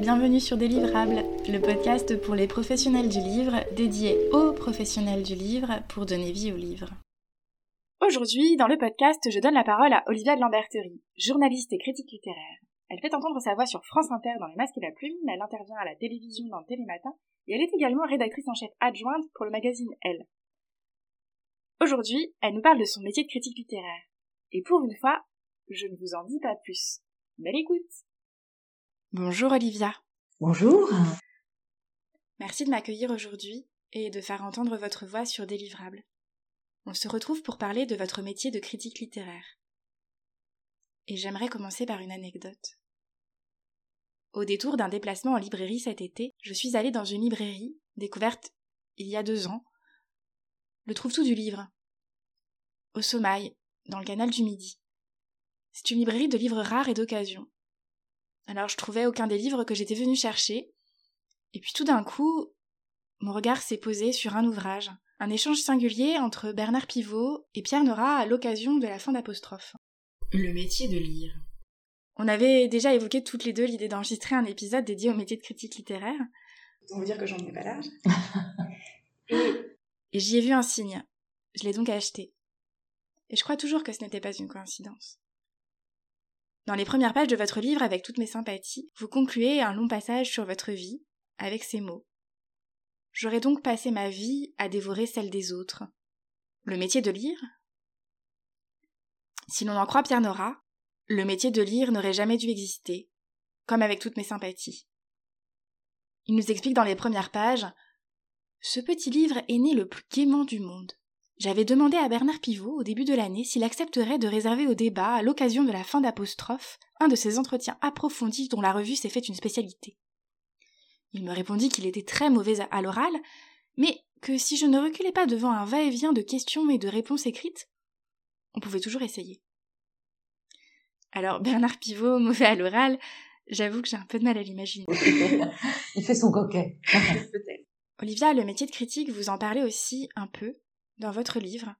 bienvenue sur Délivrable, le podcast pour les professionnels du livre, dédié aux professionnels du livre pour donner vie au livre. Aujourd'hui, dans le podcast, je donne la parole à Olivia de Lamberterie, journaliste et critique littéraire. Elle fait entendre sa voix sur France Inter dans Les Masques et la Plume, elle intervient à la télévision dans Télématin, et elle est également rédactrice en chef adjointe pour le magazine Elle. Aujourd'hui, elle nous parle de son métier de critique littéraire. Et pour une fois, je ne vous en dis pas plus. Belle écoute Bonjour Olivia. Bonjour. Merci de m'accueillir aujourd'hui et de faire entendre votre voix sur Délivrable. On se retrouve pour parler de votre métier de critique littéraire. Et j'aimerais commencer par une anecdote. Au détour d'un déplacement en librairie cet été, je suis allée dans une librairie, découverte il y a deux ans, le trouve-tout du livre, au Sommeil, dans le canal du Midi. C'est une librairie de livres rares et d'occasion. Alors je trouvais aucun des livres que j'étais venue chercher. Et puis tout d'un coup, mon regard s'est posé sur un ouvrage, un échange singulier entre Bernard Pivot et Pierre Nora à l'occasion de la fin d'apostrophe. Le métier de lire. On avait déjà évoqué toutes les deux l'idée d'enregistrer un épisode dédié au métier de critique littéraire. On veut dire que j'en ai pas l'âge. et, et j'y ai vu un signe. Je l'ai donc acheté. Et je crois toujours que ce n'était pas une coïncidence. Dans les premières pages de votre livre, avec toutes mes sympathies, vous concluez un long passage sur votre vie, avec ces mots. J'aurais donc passé ma vie à dévorer celle des autres. Le métier de lire? Si l'on en croit Pierre Nora, le métier de lire n'aurait jamais dû exister, comme avec toutes mes sympathies. Il nous explique dans les premières pages Ce petit livre est né le plus gaiement du monde. J'avais demandé à Bernard Pivot au début de l'année s'il accepterait de réserver au débat, à l'occasion de la fin d'apostrophe, un de ces entretiens approfondis dont la revue s'est fait une spécialité. Il me répondit qu'il était très mauvais à l'oral, mais que si je ne reculais pas devant un va-et-vient de questions et de réponses écrites, on pouvait toujours essayer. Alors Bernard Pivot, mauvais à l'oral, j'avoue que j'ai un peu de mal à l'imaginer. Il fait son coquet. Olivia, le métier de critique, vous en parlez aussi un peu, dans votre livre.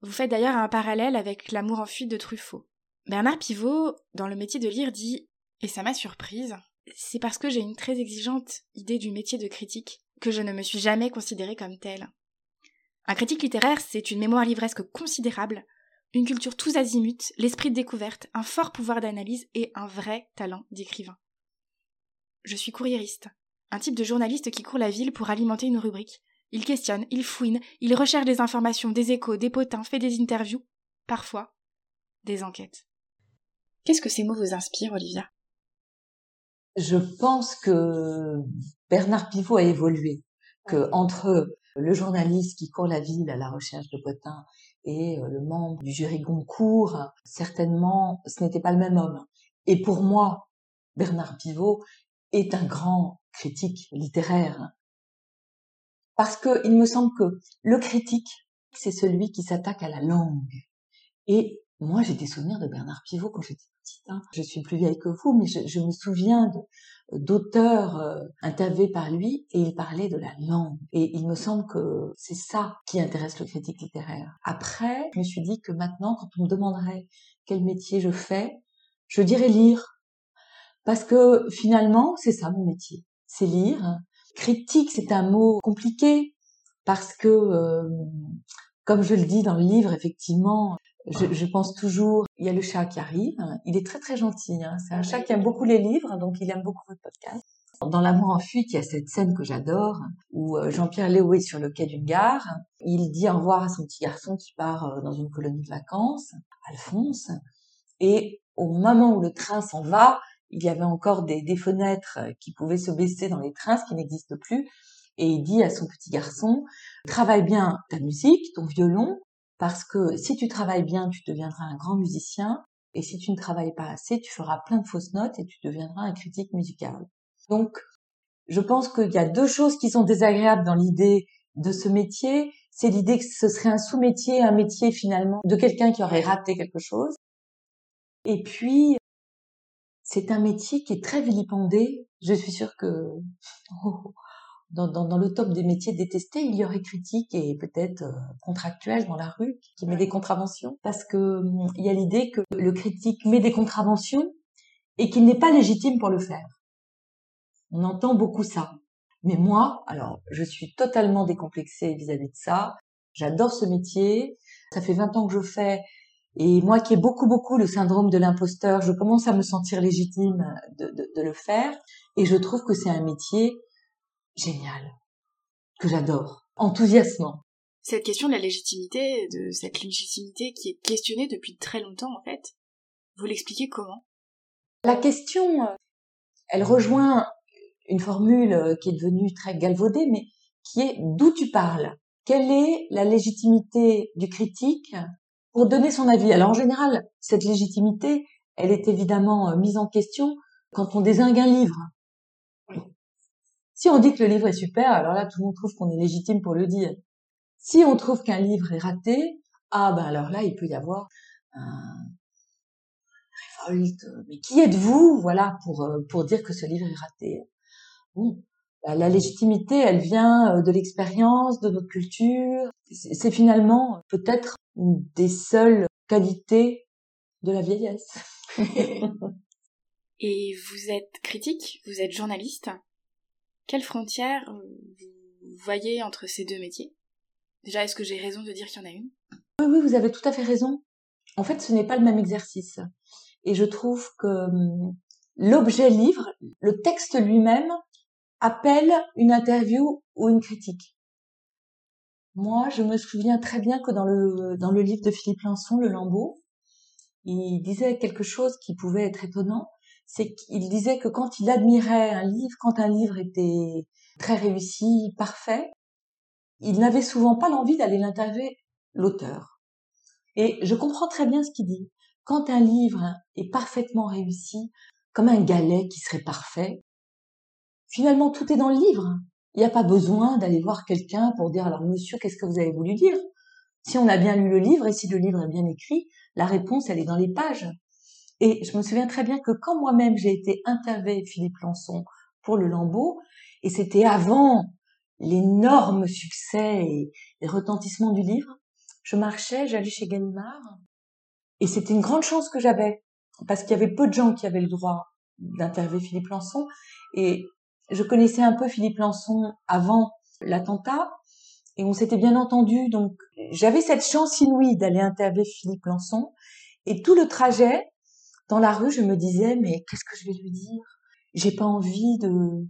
Vous faites d'ailleurs un parallèle avec L'amour en fuite de Truffaut. Bernard Pivot, dans le métier de lire, dit, et ça m'a surprise, c'est parce que j'ai une très exigeante idée du métier de critique que je ne me suis jamais considérée comme telle. Un critique littéraire, c'est une mémoire livresque considérable, une culture tous azimuts, l'esprit de découverte, un fort pouvoir d'analyse et un vrai talent d'écrivain. Je suis courriériste, un type de journaliste qui court la ville pour alimenter une rubrique, il questionne, il fouine, il recherche des informations, des échos, des potins, fait des interviews, parfois des enquêtes. Qu'est-ce que ces mots vous inspirent, Olivia? Je pense que Bernard Pivot a évolué, que entre le journaliste qui court la ville à la recherche de potins et euh, le membre du jury Goncourt, certainement, ce n'était pas le même homme. Et pour moi, Bernard Pivot est un grand critique littéraire. Parce que il me semble que le critique, c'est celui qui s'attaque à la langue. Et moi, j'ai des souvenirs de Bernard Pivot quand j'étais petite. Hein. Je suis plus vieille que vous, mais je, me souviens d'auteurs euh, interviewés par lui et il parlait de la langue. Et il me semble que c'est ça qui intéresse le critique littéraire. Après, je me suis dit que maintenant, quand on me demanderait quel métier je fais, je dirais lire. Parce que finalement, c'est ça mon métier. C'est lire, Critique, c'est un mot compliqué parce que, euh, comme je le dis dans le livre, effectivement, je, pense toujours, il y a le chat qui arrive, il est très très gentil, hein. c'est un chat qui aime beaucoup les livres, donc il aime beaucoup votre podcast. Dans L'amour en fuite, il y a cette scène que j'adore, où euh, Jean-Pierre Léo est sur le quai d'une gare, il dit au revoir à son petit garçon qui part euh, dans une colonie de vacances, Alphonse, et au moment où le train s'en va, il y avait encore des, fenêtres euh, qui pouvaient se baisser dans les trains, ce qui n'existe plus. Et il dit à son petit garçon, travaille bien ta musique, ton violon, parce que si tu travailles bien, tu deviendras un grand musicien, et si tu ne travailles pas assez, tu feras plein de fausses notes et tu deviendras un critique musical. Donc, je pense qu'il y a deux choses qui sont désagréables dans l'idée de ce métier. C'est l'idée que ce serait un sous-métier, un métier finalement de quelqu'un qui aurait raté quelque chose. Et puis, c'est un métier qui est très vilipendé. Je suis sûre que oh, dans, le top des métiers détestés, il y aurait critique et peut-être euh, contractuel dans la rue qui met des contraventions. Parce que hum, il y a l'idée que le critique met des contraventions et qu'il n'est pas légitime pour le faire. On entend beaucoup ça. Mais moi, alors, je suis totalement décomplexée vis-à-vis de ça. J'adore ce métier. Ça fait 20 ans que je fais. Et moi qui ai beaucoup, beaucoup le syndrome de l'imposteur, je commence à me sentir légitime de, de le faire. Et je trouve que c'est un métier génial, que j'adore, enthousiasmant. Cette question de la légitimité, de cette légitimité qui est questionnée depuis très longtemps en fait, vous l'expliquez comment? La question, euh, elle rejoint une formule euh, qui est devenue très galvaudée, mais qui est d'où tu parles? Quelle est la légitimité du critique? Pour donner son avis Alors en général, cette légitimité, elle est évidemment euh, mise en question quand on désingue un livre. Si on dit que le livre est super, alors là, tout le monde trouve qu'on est légitime pour le dire. Si on trouve qu'un livre est raté, ah ben alors là, il peut y avoir un révolte. Mais qui êtes-vous, voilà, pour euh, pour dire que ce livre est raté? Bon, la légitimité, elle vient euh, de l'expérience, de notre culture. C'est finalement peut-être une des seules qualités de la vieillesse. Et vous êtes critique, vous êtes journaliste. Quelle frontière vous voyez entre ces deux métiers? Déjà, est-ce que j'ai raison de dire qu'il y en a une? Oui, oui, vous avez tout à fait raison. En fait, ce n'est pas le même exercice. Et je trouve que hum, l'objet livre, le texte lui-même, appelle une interview ou une critique. Moi, je me souviens très bien que dans le, dans le livre de Philippe Lançon, Le Lambeau, il disait quelque chose qui pouvait être étonnant, c'est qu'il disait que quand il admirait un livre, quand un livre était très réussi, parfait, il n'avait souvent pas l'envie d'aller l'interviewer l'auteur. Et je comprends très bien ce qu'il dit. Quand un livre est parfaitement réussi, comme un galet qui serait parfait, finalement tout est dans le livre. Il n'y a pas besoin d'aller voir quelqu'un pour dire alors monsieur, qu'est-ce que vous avez voulu dire? Si on a bien lu le livre et si le livre est bien écrit, la réponse elle est dans les pages. Et je me souviens très bien que quand moi-même j'ai été interviewée Philippe Lançon pour le Lambeau, et c'était avant l'énorme succès et les retentissements du livre, je marchais, j'allais chez Gallimard, et c'était une grande chance que j'avais, parce qu'il y avait peu de gens qui avaient le droit d'interviewer Philippe Lançon, et je connaissais un peu Philippe Lançon avant l'attentat, et on s'était bien entendu, donc j'avais cette chance inouïe d'aller interviewer Philippe Lançon, et tout le trajet, dans la rue, je me disais, mais qu'est-ce que je vais lui dire? J'ai pas envie de,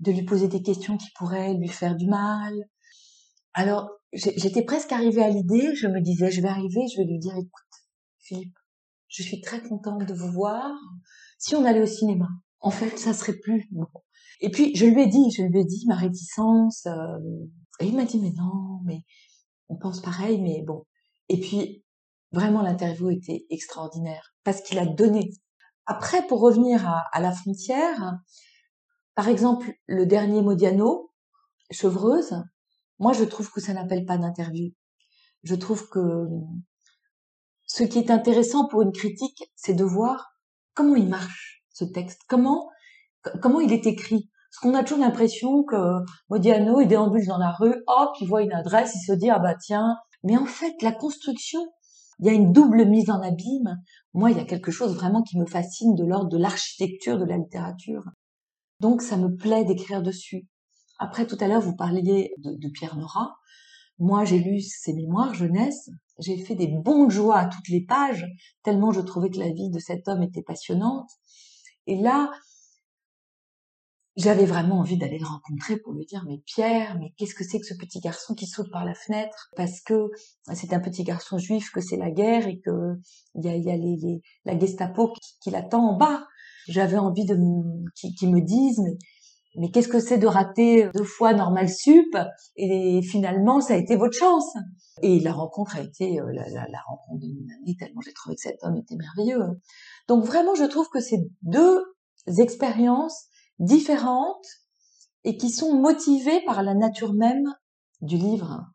de lui poser des questions qui pourraient lui faire du mal. Alors, j'étais presque arrivée à l'idée, je me disais, je vais arriver, je vais lui dire, écoute, Philippe, je suis très contente de vous voir. Si on allait au cinéma, en fait, ça serait plus bon. Et puis, je lui ai dit, je lui ai dit ma réticence. Euh, et il m'a dit, mais non, mais on pense pareil, mais bon. Et puis, vraiment, l'interview était extraordinaire parce qu'il a donné. Après, pour revenir à, la frontière, par exemple, le dernier Modiano, Chevreuse, moi je trouve que ça n'appelle pas d'interview. Je trouve que ce qui est intéressant pour une critique, c'est de voir comment il marche ce texte, comment comment il est écrit? Parce qu'on a toujours l'impression que Modiano il déambule dans la rue, hop, il voit une adresse, il se dit ah bah tiens. Mais en fait, la construction, il y a une double mise en abîme. Moi, il y a quelque chose vraiment qui me fascine de l'ordre de l'architecture de la littérature. Donc ça me plaît d'écrire dessus. Après, tout à l'heure, vous parliez de, Pierre Nora. Moi, j'ai lu ses mémoires jeunesse. J'ai fait des bons de joie à toutes les pages, tellement je trouvais que la vie de cet homme était passionnante. Et là, j'avais vraiment envie d'aller le rencontrer pour lui dire mais Pierre mais qu'est-ce que c'est que ce petit garçon qui saute par la fenêtre? Parce que c'est un petit garçon juif que c'est la guerre et que il y a, y a les, la Gestapo qui, qui l'attend en bas. J'avais envie de qu'ils me disent mais, mais qu'est-ce que c'est de rater deux fois normal sup? Et finalement ça a été votre chance. Et la rencontre a été euh, la, rencontre de ami tellement j'ai trouvé que cet homme était merveilleux. Donc vraiment je trouve que c'est deux expériences différentes et qui sont motivées par la nature même du livre.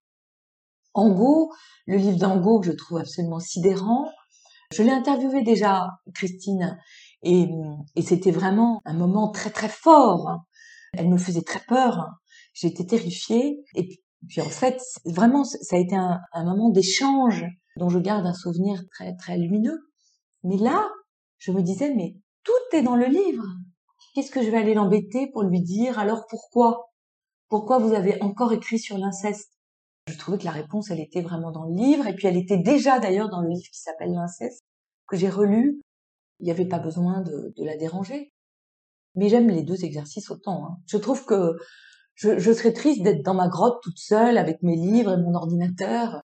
Angot, le livre d'Angot que je trouve absolument sidérant. Je l'ai interviewé déjà, Christine, et, c'était vraiment un moment très très fort. Elle me faisait très peur. J'étais terrifiée. Et puis, en fait, vraiment, ça a été un moment d'échange dont je garde un souvenir très très lumineux. Mais là, je me disais, mais tout est dans le livre. Qu'est-ce que je vais aller l'embêter pour lui dire? Alors pourquoi? Pourquoi vous avez encore écrit sur l'inceste? Je trouvais que la réponse, elle était vraiment dans le livre, et puis elle était déjà d'ailleurs dans le livre qui s'appelle L'inceste, que j'ai relu. Il n'y avait pas besoin de, la déranger. Mais j'aime les deux exercices autant. Hein. Je trouve que je, je serais triste d'être dans ma grotte toute seule avec mes livres et mon ordinateur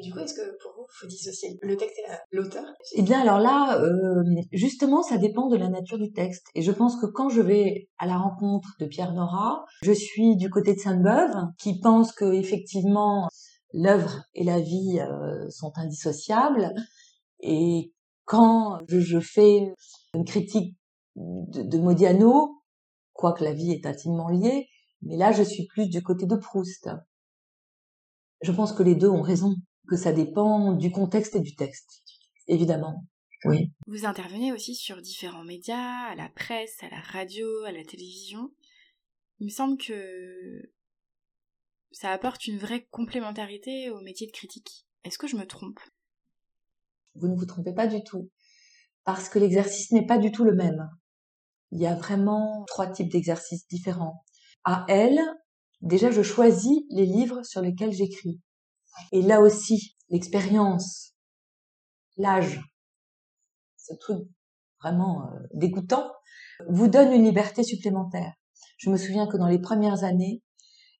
et du coup, est-ce que pour vous, faut dissocier le texte et l'auteur? Eh bien, alors là, euh, justement, ça dépend de la nature du texte. Et je pense que quand je vais à la rencontre de Pierre Nora, je suis du côté de Sainte-Beuve, qui pense que effectivement l'œuvre et la vie euh, sont indissociables. Et quand je, fais une critique de, de Modiano, quoique la vie est intimement liée, mais là, je suis plus du côté de Proust. Je pense que les deux ont raison que ça dépend du contexte et du texte, évidemment. Oui. Vous intervenez aussi sur différents médias, à la presse, à la radio, à la télévision. Il me semble que ça apporte une vraie complémentarité au métier de critique. Est-ce que je me trompe? Vous ne vous trompez pas du tout, parce que l'exercice n'est pas du tout le même. Il y a vraiment trois types d'exercices différents. À elle, déjà je choisis les livres sur lesquels j'écris. Et là aussi, l'expérience, l'âge, ce truc vraiment euh, dégoûtant, vous donne une liberté supplémentaire. Je me souviens que dans les premières années,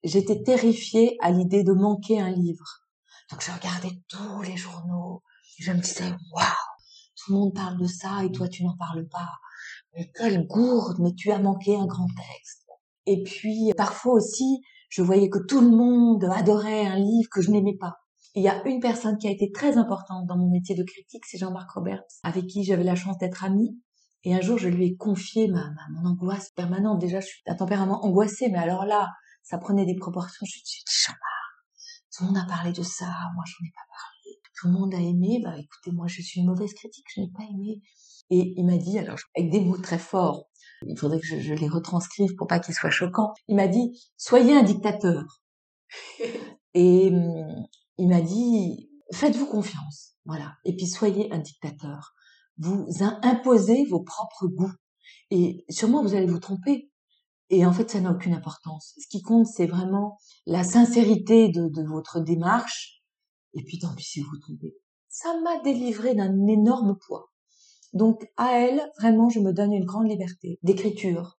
j'étais terrifiée à l'idée de manquer un livre. Donc je regardais tous les journaux. Je me disais, waouh, tout le monde parle de ça et toi tu n'en parles pas. Mais quelle gourde, mais tu as manqué un grand texte. Et puis parfois aussi, je voyais que tout le monde adorait un livre que je n'aimais pas. Il y a une personne qui a été très importante dans mon métier de critique, c'est Jean-Marc Roberts, avec qui j'avais la chance d'être amie. Et un jour, je lui ai confié ma, mon angoisse permanente. Déjà, je suis d'un tempérament angoissé, mais alors là, ça prenait des proportions. Je lui ai dit, Jean-Marc, tout le monde a parlé de ça, moi, je n'en ai pas parlé. Tout le monde a aimé, bah écoutez, moi, je suis une mauvaise critique, je n'ai pas aimé. Et il m'a dit, alors, avec des mots très forts, il faudrait que je, les retranscrive pour pas qu'ils soient choquants. Il m'a dit soyez un dictateur. Et hum, il m'a dit faites-vous confiance, voilà. Et puis soyez un dictateur. Vous imposez vos propres goûts. Et sûrement vous allez vous tromper. Et en fait, ça n'a aucune importance. Ce qui compte, c'est vraiment la sincérité de, de votre démarche. Et puis tant pis si vous vous trompez. Ça m'a délivré d'un énorme poids. Donc à elle, vraiment, je me donne une grande liberté d'écriture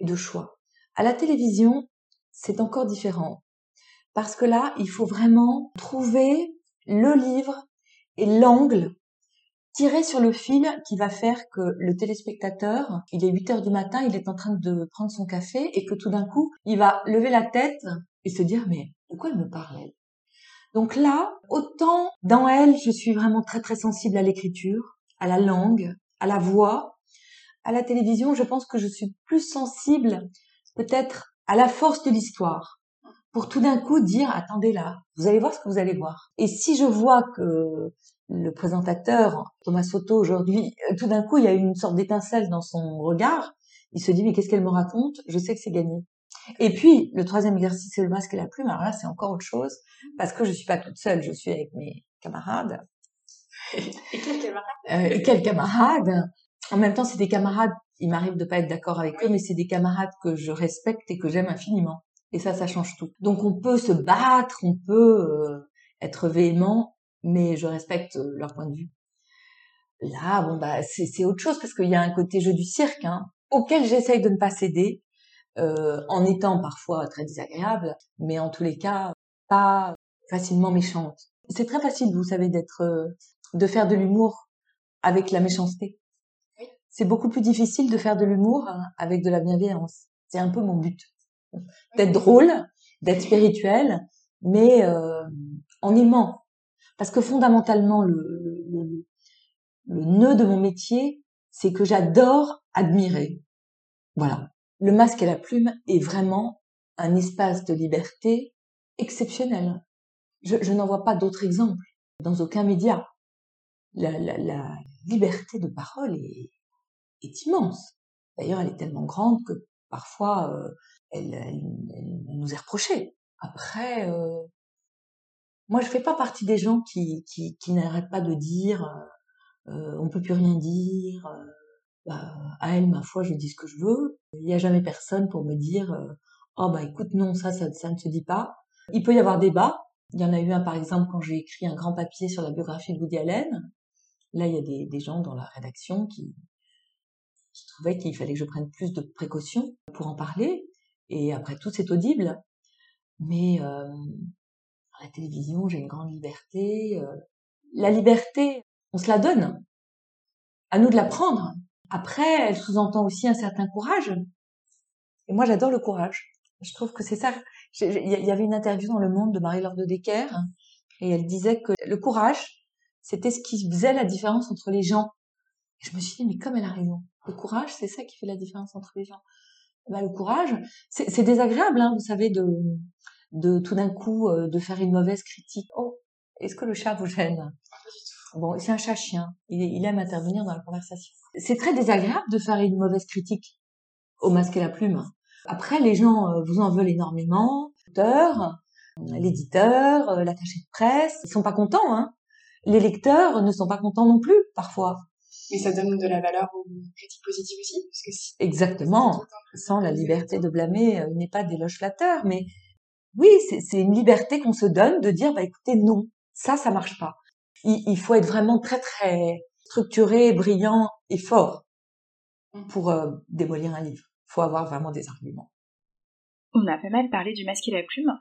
et de choix. À la télévision, c'est encore différent. Parce que là, il faut vraiment trouver le livre et l'angle tiré sur le fil qui va faire que le téléspectateur, il est 8 heures du matin, il est en train de prendre son café et que tout d'un coup, il va lever la tête et se dire mais de quoi elle me parle elle? Donc là, autant dans elle, je suis vraiment très très sensible à l'écriture, à la langue, à la voix. À la télévision, je pense que je suis plus sensible peut-être à la force de l'histoire pour tout d'un coup dire attendez là, vous allez voir ce que vous allez voir. Et si je vois que le présentateur Thomas Soto aujourd'hui, euh, tout d'un coup il y a une sorte d'étincelle dans son regard, il se dit mais qu'est-ce qu'elle me raconte? Je sais que c'est gagné. Et puis le troisième exercice c'est le masque et la plume. Alors là c'est encore autre chose parce que je suis pas toute seule, je suis avec mes camarades et quels camarades euh, En même temps, c'est des camarades. Il m'arrive de pas être d'accord avec eux, mais c'est des camarades que je respecte et que j'aime infiniment. Et ça, ça change tout. Donc, on peut se battre, on peut euh, être véhément, mais je respecte euh, leur point de vue. Là, bon bah, c'est autre chose parce qu'il y a un côté jeu du cirque hein, auquel j'essaye de ne pas céder, euh, en étant parfois très désagréable, mais en tous les cas pas facilement méchante. C'est très facile, vous savez, d'être de faire de l'humour avec la méchanceté. C'est beaucoup plus difficile de faire de l'humour avec de la bienveillance. C'est un peu mon but. D'être drôle, d'être spirituel, mais euh, en aimant. Parce que fondamentalement, le, le, le nœud de mon métier, c'est que j'adore admirer. Voilà. Le masque et la plume est vraiment un espace de liberté exceptionnel. Je, je n'en vois pas d'autres exemples dans aucun média la, liberté de parole est, immense. D'ailleurs, elle est tellement grande que parfois, euh, elle, nous est reprochée. Après, euh, moi, je fais pas partie des gens qui, n'arrêtent pas de dire euh, on peut plus rien dire. bah, à elle, ma foi, je dis ce que je veux. Il n'y a jamais personne pour me dire euh, oh bah écoute non ça, ça ça ne se dit pas. Il peut y avoir débat. Il y en a eu un par exemple quand j'ai écrit un grand papier sur la biographie de Woody Allen. Là il y a des, gens dans la rédaction qui trouvaient qu'il fallait que je prenne plus de précautions pour en parler. Et après tout c'est audible. Mais euh, à la télévision j'ai une grande liberté. Euh, la liberté on se la donne. À nous de la prendre. Après, elle sous-entend aussi un certain courage. Et moi, j'adore le courage. Je trouve que c'est ça. Il y avait une interview dans Le Monde de Marie-Laure de Decker, et elle disait que le courage, c'était ce qui faisait la différence entre les gens. Et je me suis dit, mais comme elle a raison. Le courage, c'est ça qui fait la différence entre les gens. Bah, le courage, c'est désagréable, hein, vous savez, de, tout d'un coup, euh, de faire une mauvaise critique. Oh, est-ce que le chat vous gêne? Bon, c'est un chat-chien. Il, il aime intervenir dans la conversation. C'est très désagréable de faire une mauvaise critique au masque et la plume. Après, les gens euh, vous en veulent énormément. L'auteur, l'éditeur, euh, l'attaché de presse, ils sont pas contents. Hein. Les lecteurs ne sont pas contents non plus, parfois. Mais ça donne de la valeur aux critiques positives aussi. Parce que Exactement. Sans la liberté de blâmer euh, n'est pas d'éloge flatteur, mais oui, c'est une liberté qu'on se donne de dire, bah écoutez, non, ça, ça marche pas il, faut être vraiment très très structuré, brillant et fort mmh. pour euh, démolir un livre. Il faut avoir vraiment des arguments. On a pas mal parlé du masque et la plume.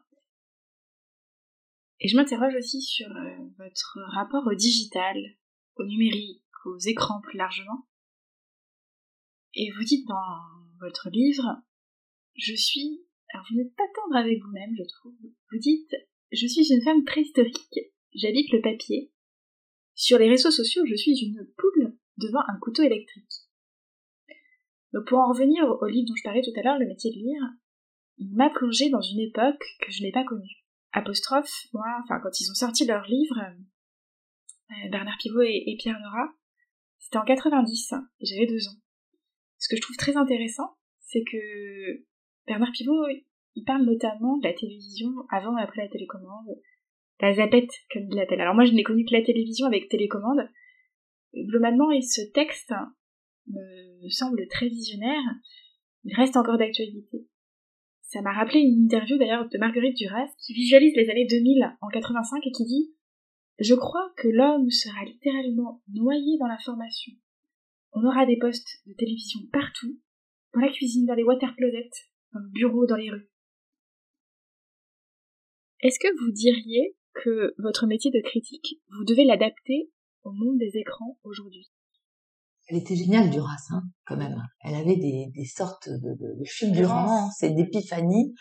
Et je m'interroge aussi sur euh, votre rapport au digital, au numérique, aux écrans plus largement. Et vous dites dans votre livre, je suis, alors vous n'êtes pas tendre avec vous-même, je trouve. Vous dites, je suis une femme très historique, j'habite le papier, sur les réseaux sociaux, je suis une poule devant un couteau électrique. Donc pour en revenir au livre dont je parlais tout à l'heure, Le métier de lire, il m'a plongé dans une époque que je n'ai pas connue. Apostrophe, moi, enfin quand ils ont sorti leur livre, euh, Bernard Pivot et, Pierre Nora, c'était en 90 et j'avais deux ans. Ce que je trouve très intéressant, c'est que Bernard Pivot, il parle notamment de la télévision avant et après la télécommande, la zapette, comme il l'appelle. Alors moi, je n'ai connu que la télévision avec télécommande. Globalement, et ce texte me semble très visionnaire, il reste encore d'actualité. Ça m'a rappelé une interview d'ailleurs de Marguerite Duras qui visualise les années 2000 en 85 et qui dit Je crois que l'homme sera littéralement noyé dans l'information. On aura des postes de télévision partout, dans la cuisine, dans les water closets, dans le bureau, dans les rues. Est-ce que vous diriez que votre métier de critique, vous devez l'adapter au monde des écrans aujourd'hui? Elle était géniale, Duras, hein, quand même. Elle avait des, des sortes de, de, de fulgurances et d'épiphanies.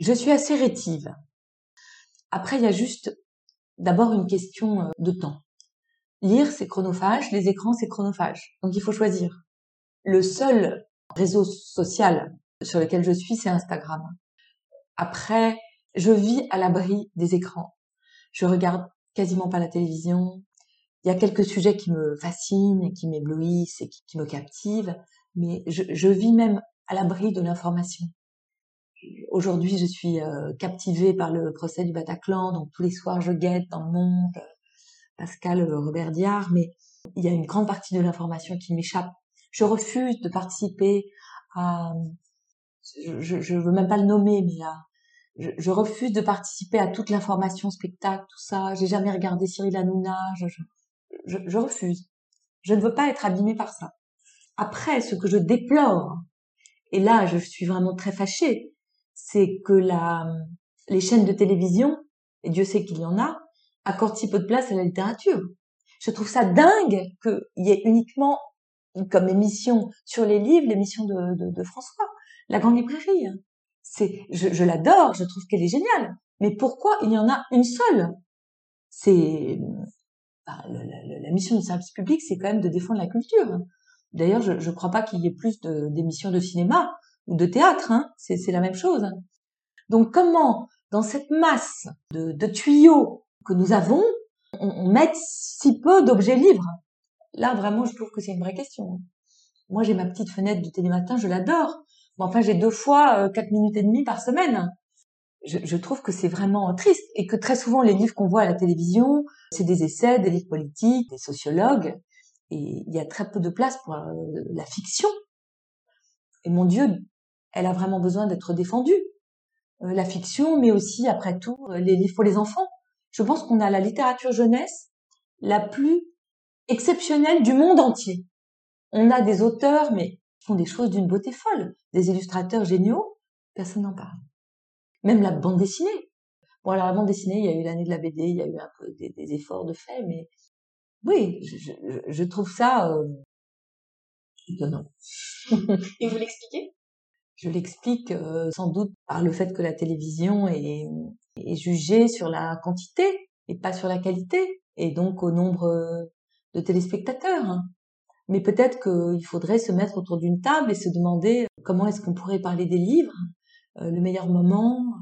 Je suis assez rétive. Après, il y a juste d'abord une question euh, de temps. Lire, c'est chronophage, les écrans, c'est chronophage. Donc il faut choisir. Le seul réseau social sur lequel je suis, c'est Instagram. Après, je vis à l'abri des écrans. Je regarde quasiment pas la télévision. Il y a quelques sujets qui me fascinent qui m'éblouissent et qui, me captivent, mais je, vis même à l'abri de l'information. Aujourd'hui, je suis euh, captivée par le procès du Bataclan, donc tous les soirs je guette dans le monde Pascal Robert Diard, mais il y a une grande partie de l'information qui m'échappe. Je refuse de participer à, je, je veux même pas le nommer, mais à, je, refuse de participer à toute l'information spectacle, tout ça. J'ai jamais regardé Cyril Hanouna. Je, refuse. Je ne veux pas être abîmée par ça. Après, ce que je déplore, et là, je suis vraiment très fâchée, c'est que la, les chaînes de télévision, et Dieu sait qu'il y en a, accordent si peu de place à la littérature. Je trouve ça dingue qu'il y ait uniquement comme émission sur les livres l'émission de, de, François, la grande librairie c'est, je, je l'adore, je trouve qu'elle est géniale. Mais pourquoi il y en a une seule? C'est bah, la mission du service public, c'est quand même de défendre la culture. D'ailleurs, je ne crois pas qu'il y ait plus d'émissions de, cinéma ou de théâtre. Hein. C'est la même chose. Donc, comment, dans cette masse de, tuyaux que nous avons, on, on met si peu d'objets libres? Là, vraiment, je trouve que c'est une vraie question. Moi, j'ai ma petite fenêtre du télématin, je l'adore enfin, j'ai deux fois euh, quatre minutes et demie par semaine. Je, je trouve que c'est vraiment triste et que très souvent les livres qu'on voit à la télévision, c'est des essais, des livres politiques, des sociologues. Et il y a très peu de place pour euh, la fiction. Et mon Dieu, elle a vraiment besoin d'être défendue. Euh, la fiction, mais aussi, après tout, euh, les livres pour les enfants. Je pense qu'on a la littérature jeunesse la plus exceptionnelle du monde entier. On a des auteurs, mais qui font des choses d'une beauté folle, des illustrateurs géniaux, personne n'en parle. Même la bande dessinée. Bon, alors la bande dessinée, il y a eu l'année de la BD, il y a eu un peu des, efforts de fait, mais oui, je, trouve ça euh, étonnant. Et vous l'expliquez? Je l'explique euh, sans doute par le fait que la télévision est, est jugée sur la quantité et pas sur la qualité, et donc au nombre de téléspectateurs. Hein. Mais peut-être qu'il faudrait se mettre autour d'une table et se demander comment est-ce qu'on pourrait parler des livres, euh, le meilleur moment,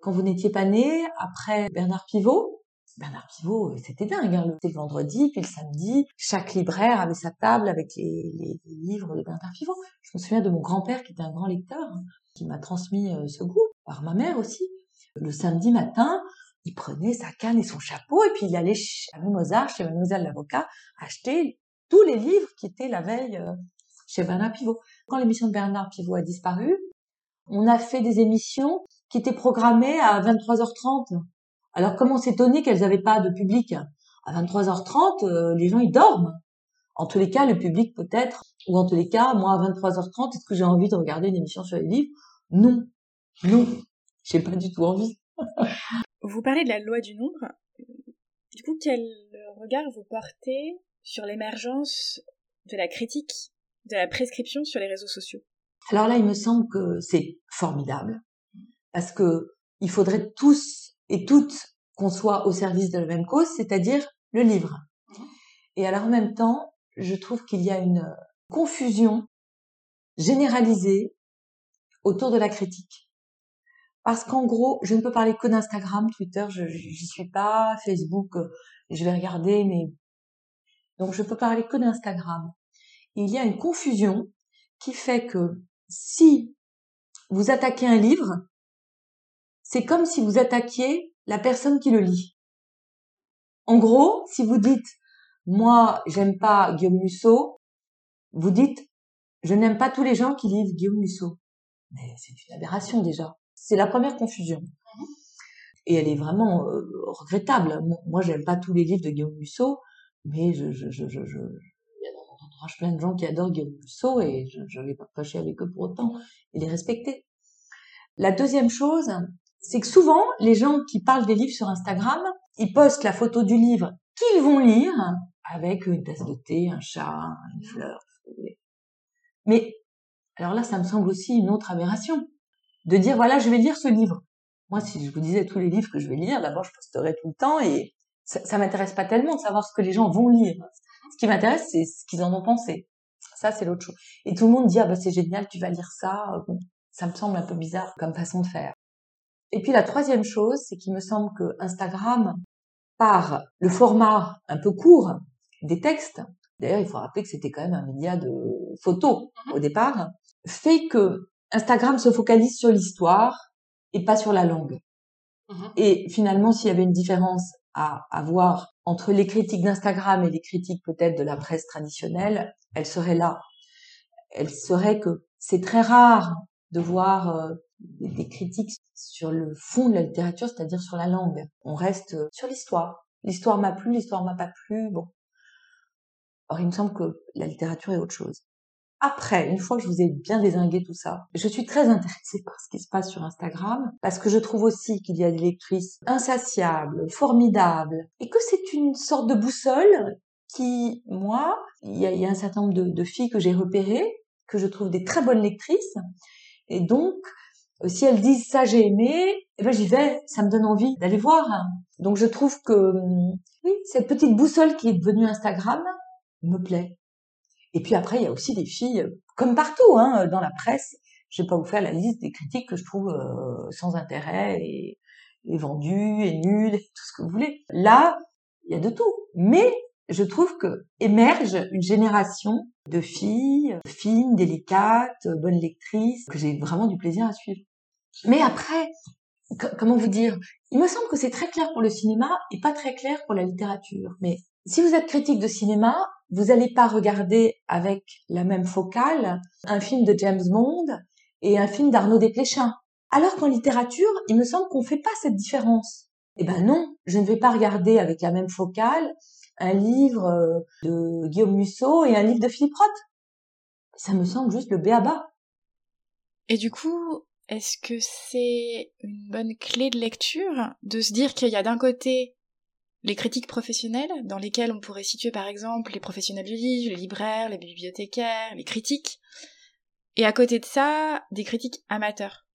quand vous n'étiez pas né, après Bernard Pivot. Bernard Pivot, c'était dingue, hein, le vendredi, puis le samedi, chaque libraire avait sa table avec les, livres de Bernard Pivot. Je me souviens de mon grand-père qui était un grand lecteur, hein, qui m'a transmis euh, ce goût, par ma mère aussi. Le samedi matin, il prenait sa canne et son chapeau et puis il allait chez Mozart, chez Mademoiselle l'avocat, acheter tous les livres qui étaient la veille euh, chez Bernard Pivot. Quand l'émission de Bernard Pivot a disparu, on a fait des émissions qui étaient programmées à 23h30. Alors comment s'étonner qu'elles n'avaient pas de public? À 23h30, euh, les gens ils dorment. En tous les cas, le public peut-être, ou en tous les cas, moi à 23h30, est-ce que j'ai envie de regarder une émission sur les livres? Non, non, j'ai pas du tout envie. vous parlez de la loi du nombre. Du coup, quel regard vous portez sur l'émergence de la critique, de la prescription sur les réseaux sociaux? Alors là, il me semble que c'est formidable parce que il faudrait tous et toutes qu'on soit au service de la même cause, c'est-à-dire le livre. Et alors en même temps, je trouve qu'il y a une confusion généralisée autour de la critique. Parce qu'en gros, je ne peux parler que d'Instagram, Twitter, je j'y suis pas, Facebook, je vais regarder, mais donc je peux parler que d'Instagram. Il y a une confusion qui fait que si vous attaquez un livre, c'est comme si vous attaquiez la personne qui le lit. En gros, si vous dites moi j'aime pas Guillaume Musso, vous dites je n'aime pas tous les gens qui lisent Guillaume Musso. Mais c'est une aberration déjà. C'est la première confusion. Et elle est vraiment euh, regrettable. Moi, j'aime pas tous les livres de Guillaume Musso, mais je, je, je, je, je plein de gens qui adorent Guillaume Musso et je ne vais pas fâcher avec eux pour autant et les respecter. La deuxième chose, c'est que souvent, les gens qui parlent des livres sur Instagram, ils postent la photo du livre qu'ils vont lire avec une tasse de thé, un chat, une fleur, Mais, alors là, ça me semble aussi une autre aberration. De dire, voilà, je vais lire ce livre. Moi, si je vous disais tous les livres que je vais lire, d'abord, je posterais tout le temps et ça, ça m'intéresse pas tellement de savoir ce que les gens vont lire. Ce qui m'intéresse, c'est ce qu'ils en ont pensé. Ça, c'est l'autre chose. Et tout le monde dit, ah bah c'est génial, tu vas lire ça. Bon, ça me semble un peu bizarre comme façon de faire. Et puis la troisième chose, c'est qu'il me semble que Instagram, par le format un peu court des textes, d'ailleurs il faut rappeler que c'était quand même un média de photos mhm. au départ, fait que Instagram se focalise sur l'histoire et pas sur la langue. Mhm. Et finalement, s'il y avait une différence à avoir entre les critiques d'Instagram et les critiques peut-être de la presse traditionnelle, elle serait là. Elle serait que c'est très rare de voir euh, des critiques sur le fond de la littérature, c'est-à-dire sur la langue. On reste sur l'histoire. L'histoire m'a plu, l'histoire m'a pas plu, bon. Or, il me semble que la littérature est autre chose. Après, une fois que je vous ai bien désingué tout ça, je suis très intéressée par ce qui se passe sur Instagram, parce que je trouve aussi qu'il y a des lectrices insatiables, formidables, et que c'est une sorte de boussole qui, moi, il y a, un certain nombre de, filles que j'ai repérées, que je trouve des très bonnes lectrices, et donc, euh, si elles disent ça j'ai aimé, eh ben j'y vais, ça me donne envie d'aller voir. Donc je trouve que hum, oui, cette petite boussole qui est devenue Instagram me plaît. Et puis après, il y a aussi des filles, comme partout, hein, dans la presse. Je vais pas vous faire la liste des critiques que je trouve euh, sans intérêt et, vendues et nulles et tout ce que vous voulez. Là, il y a de tout. Mais je trouve que émerge une génération de filles fines, délicates, bonnes lectrices, que j'ai vraiment du plaisir à suivre. Mais après, comment vous dire? Il me semble que c'est très clair pour le cinéma et pas très clair pour la littérature. Mais si vous êtes critique de cinéma, vous n'allez pas regarder avec la même focale un film de James Bond et un film d'Arnaud Desplechin. Alors qu'en littérature, il me semble qu'on ne fait pas cette différence. Eh ben non, je ne vais pas regarder avec la même focale un livre euh, de Guillaume Musso et un livre de Philippe Roth. Ça me semble juste le béaba. Et du coup, est-ce que c'est une bonne clé de lecture de se dire qu'il y a d'un côté les critiques professionnelles, dans lesquelles on pourrait situer par exemple les professionnels du livre, les libraires, les bibliothécaires, les critiques, et à côté de ça, des critiques amateurs.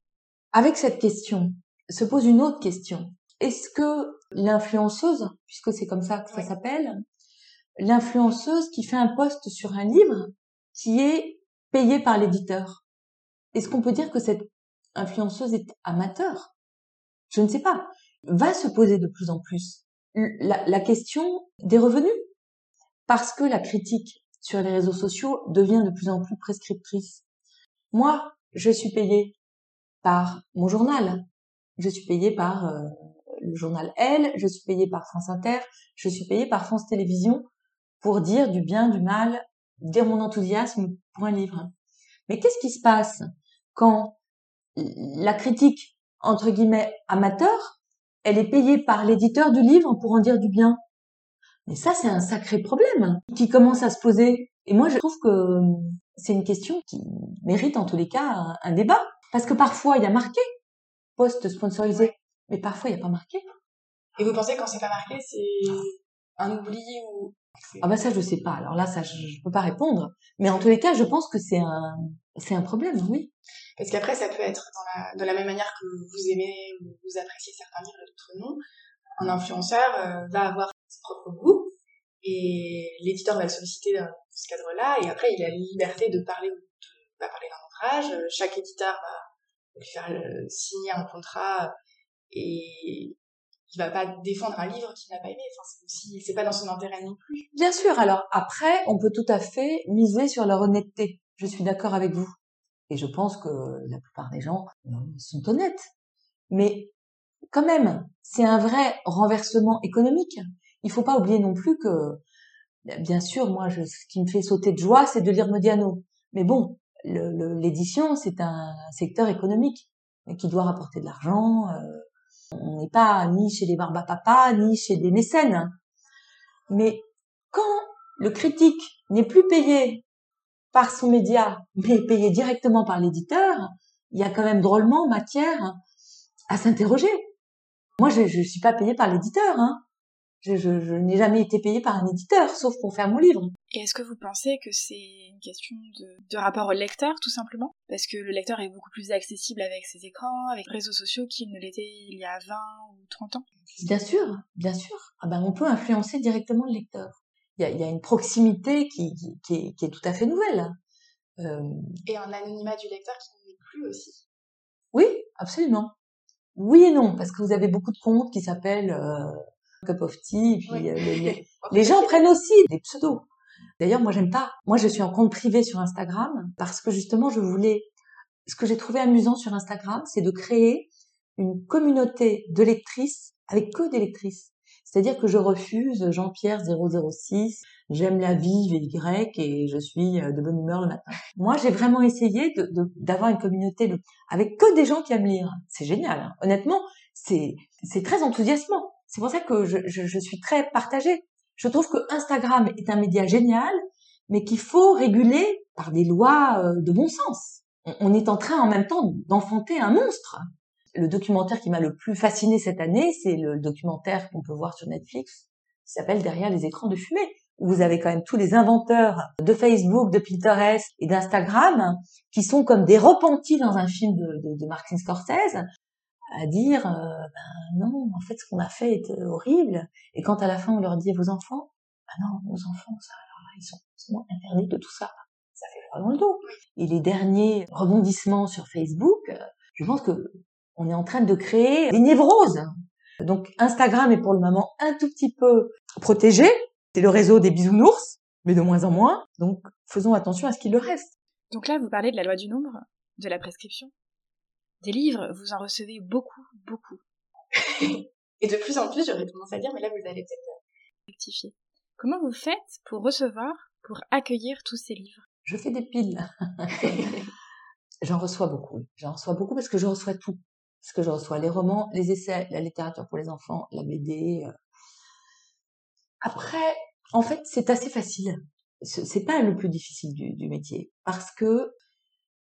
Avec cette question, se pose une autre question. Est-ce que l'influenceuse, puisque c'est comme ça que ça s'appelle, l'influenceuse qui fait un post sur un livre qui est payé par l'éditeur, est-ce qu'on peut dire que cette influenceuse est amateur? Je ne sais pas. Va se poser de plus en plus la, la question des revenus. Parce que la critique sur les réseaux sociaux devient de plus en plus prescriptrice. Moi, je suis payée par mon journal. Je suis payée par euh, le journal Elle, je suis payée par France Inter, je suis payée par France Télévisions pour dire du bien, du mal, dire mon enthousiasme pour un livre. Mais qu'est-ce qui se passe quand la critique, entre guillemets, amateur, elle est payée par l'éditeur du livre pour en dire du bien Mais ça, c'est un sacré problème qui commence à se poser. Et moi, je trouve que c'est une question qui mérite en tous les cas un, débat. Parce que parfois, il y a marqué post sponsorisé, mais parfois, il n'y a pas marqué. Et vous pensez que quand c'est pas marqué, c'est un oubli ou ah bah ça je sais pas. Alors là ça je, je peux pas répondre. Mais en tous les cas je pense que c'est un c'est un problème oui. Parce qu'après ça peut être dans la, de la même manière que vous aimez ou vous appréciez certains livres et d'autres non. Un influenceur euh, va avoir ses propres goûts et l'éditeur va le solliciter dans ce cadre-là et après il a la liberté de parler ou de pas parler d'un ouvrage. Chaque éditeur va lui faire euh, signer un contrat et qui va pas défendre un livre qu'il n'a pas aimé. Enfin, c'est aussi, c'est pas dans son intérêt non plus. Bien sûr. Alors après, on peut tout à fait miser sur leur honnêteté. Je suis d'accord avec vous. Et je pense que la plupart des gens euh, sont honnêtes. Mais quand même, c'est un vrai renversement économique. Il faut pas oublier non plus que, bien sûr, moi, ce qui me fait sauter de joie, c'est de lire Modiano. Mais bon, l'édition, c'est un secteur économique qui doit rapporter de l'argent. Euh, on n'est pas ni chez les barbapapas, ni chez des mécènes. Mais quand le critique n'est plus payé par son média, mais payé directement par l'éditeur, il y a quand même drôlement matière à s'interroger. Moi, je ne suis pas payé par l'éditeur. Hein. Je, je, je n'ai jamais été payé par un éditeur, sauf pour faire mon livre. Et est-ce que vous pensez que c'est une question de, de, rapport au lecteur, tout simplement? Parce que le lecteur est beaucoup plus accessible avec ses écrans, avec les réseaux sociaux qu'il ne l'était il y a 20 ou 30 ans Bien sûr, bien sûr. Ah ben, on peut influencer directement le lecteur. Il y a, y a une proximité qui, qui, qui, est, qui, est, tout à fait nouvelle. Euh... Et un anonymat du lecteur qui n'est plus aussi. Oui, absolument. Oui et non, parce que vous avez beaucoup de comptes qui s'appellent... Euh cup of tea, et puis euh, les, les, gens prennent aussi des pseudos. D'ailleurs, moi, j'aime pas. Moi, je suis en compte privé sur Instagram parce que justement, je voulais. Ce que j'ai trouvé amusant sur Instagram, c'est de créer une communauté de lectrices avec que des lectrices. C'est-à-dire que je refuse Jean-Pierre 006, j'aime la vie Y et je suis euh, de bonne humeur le matin. Moi, j'ai vraiment essayé d'avoir une communauté avec que des gens qui aiment lire. C'est génial. Hein. Honnêtement, c'est très enthousiasmant. C'est pour ça que je, suis très partagée. Je trouve que Instagram est un média génial, mais qu'il faut réguler par des lois euh, de bon sens. On est en train en même temps d'enfanter un monstre. Le documentaire qui m'a le plus fasciné cette année, c'est le documentaire qu'on peut voir sur Netflix, qui s'appelle Derrière les écrans de fumée, où vous avez quand même tous les inventeurs de Facebook, de Pinterest et d'Instagram qui sont comme des repentis dans un film de, de, de Martin Scorsese, à dire euh, ben non, en fait ce qu'on a fait est horrible. Et quand à la fin on leur dit vos enfants, ben non, nos enfants, ça, ils sont forcément interdits de tout ça. Ça fait froid dans le dos. Et les derniers rebondissements sur Facebook, euh, je pense que on est en train de créer des névroses. Donc Instagram est pour le moment un tout petit peu protégé. C'est le réseau des bisounours, mais de moins en moins. Donc faisons attention à ce qu'il le reste. Donc là, vous parlez de la loi du nombre, de la prescription. Des livres, vous en recevez beaucoup, beaucoup. Et de plus en plus, j'aurais tendance à dire, mais là, vous allez peut-être rectifier. Comment vous faites pour recevoir, pour accueillir tous ces livres? Je fais des piles. J'en reçois beaucoup. J'en reçois beaucoup parce que je reçois tout. Parce que je reçois les romans, les essais, la littérature pour les enfants, la BD. Euh. Après, en fait, c'est assez facile. C'est pas le plus difficile du, métier parce que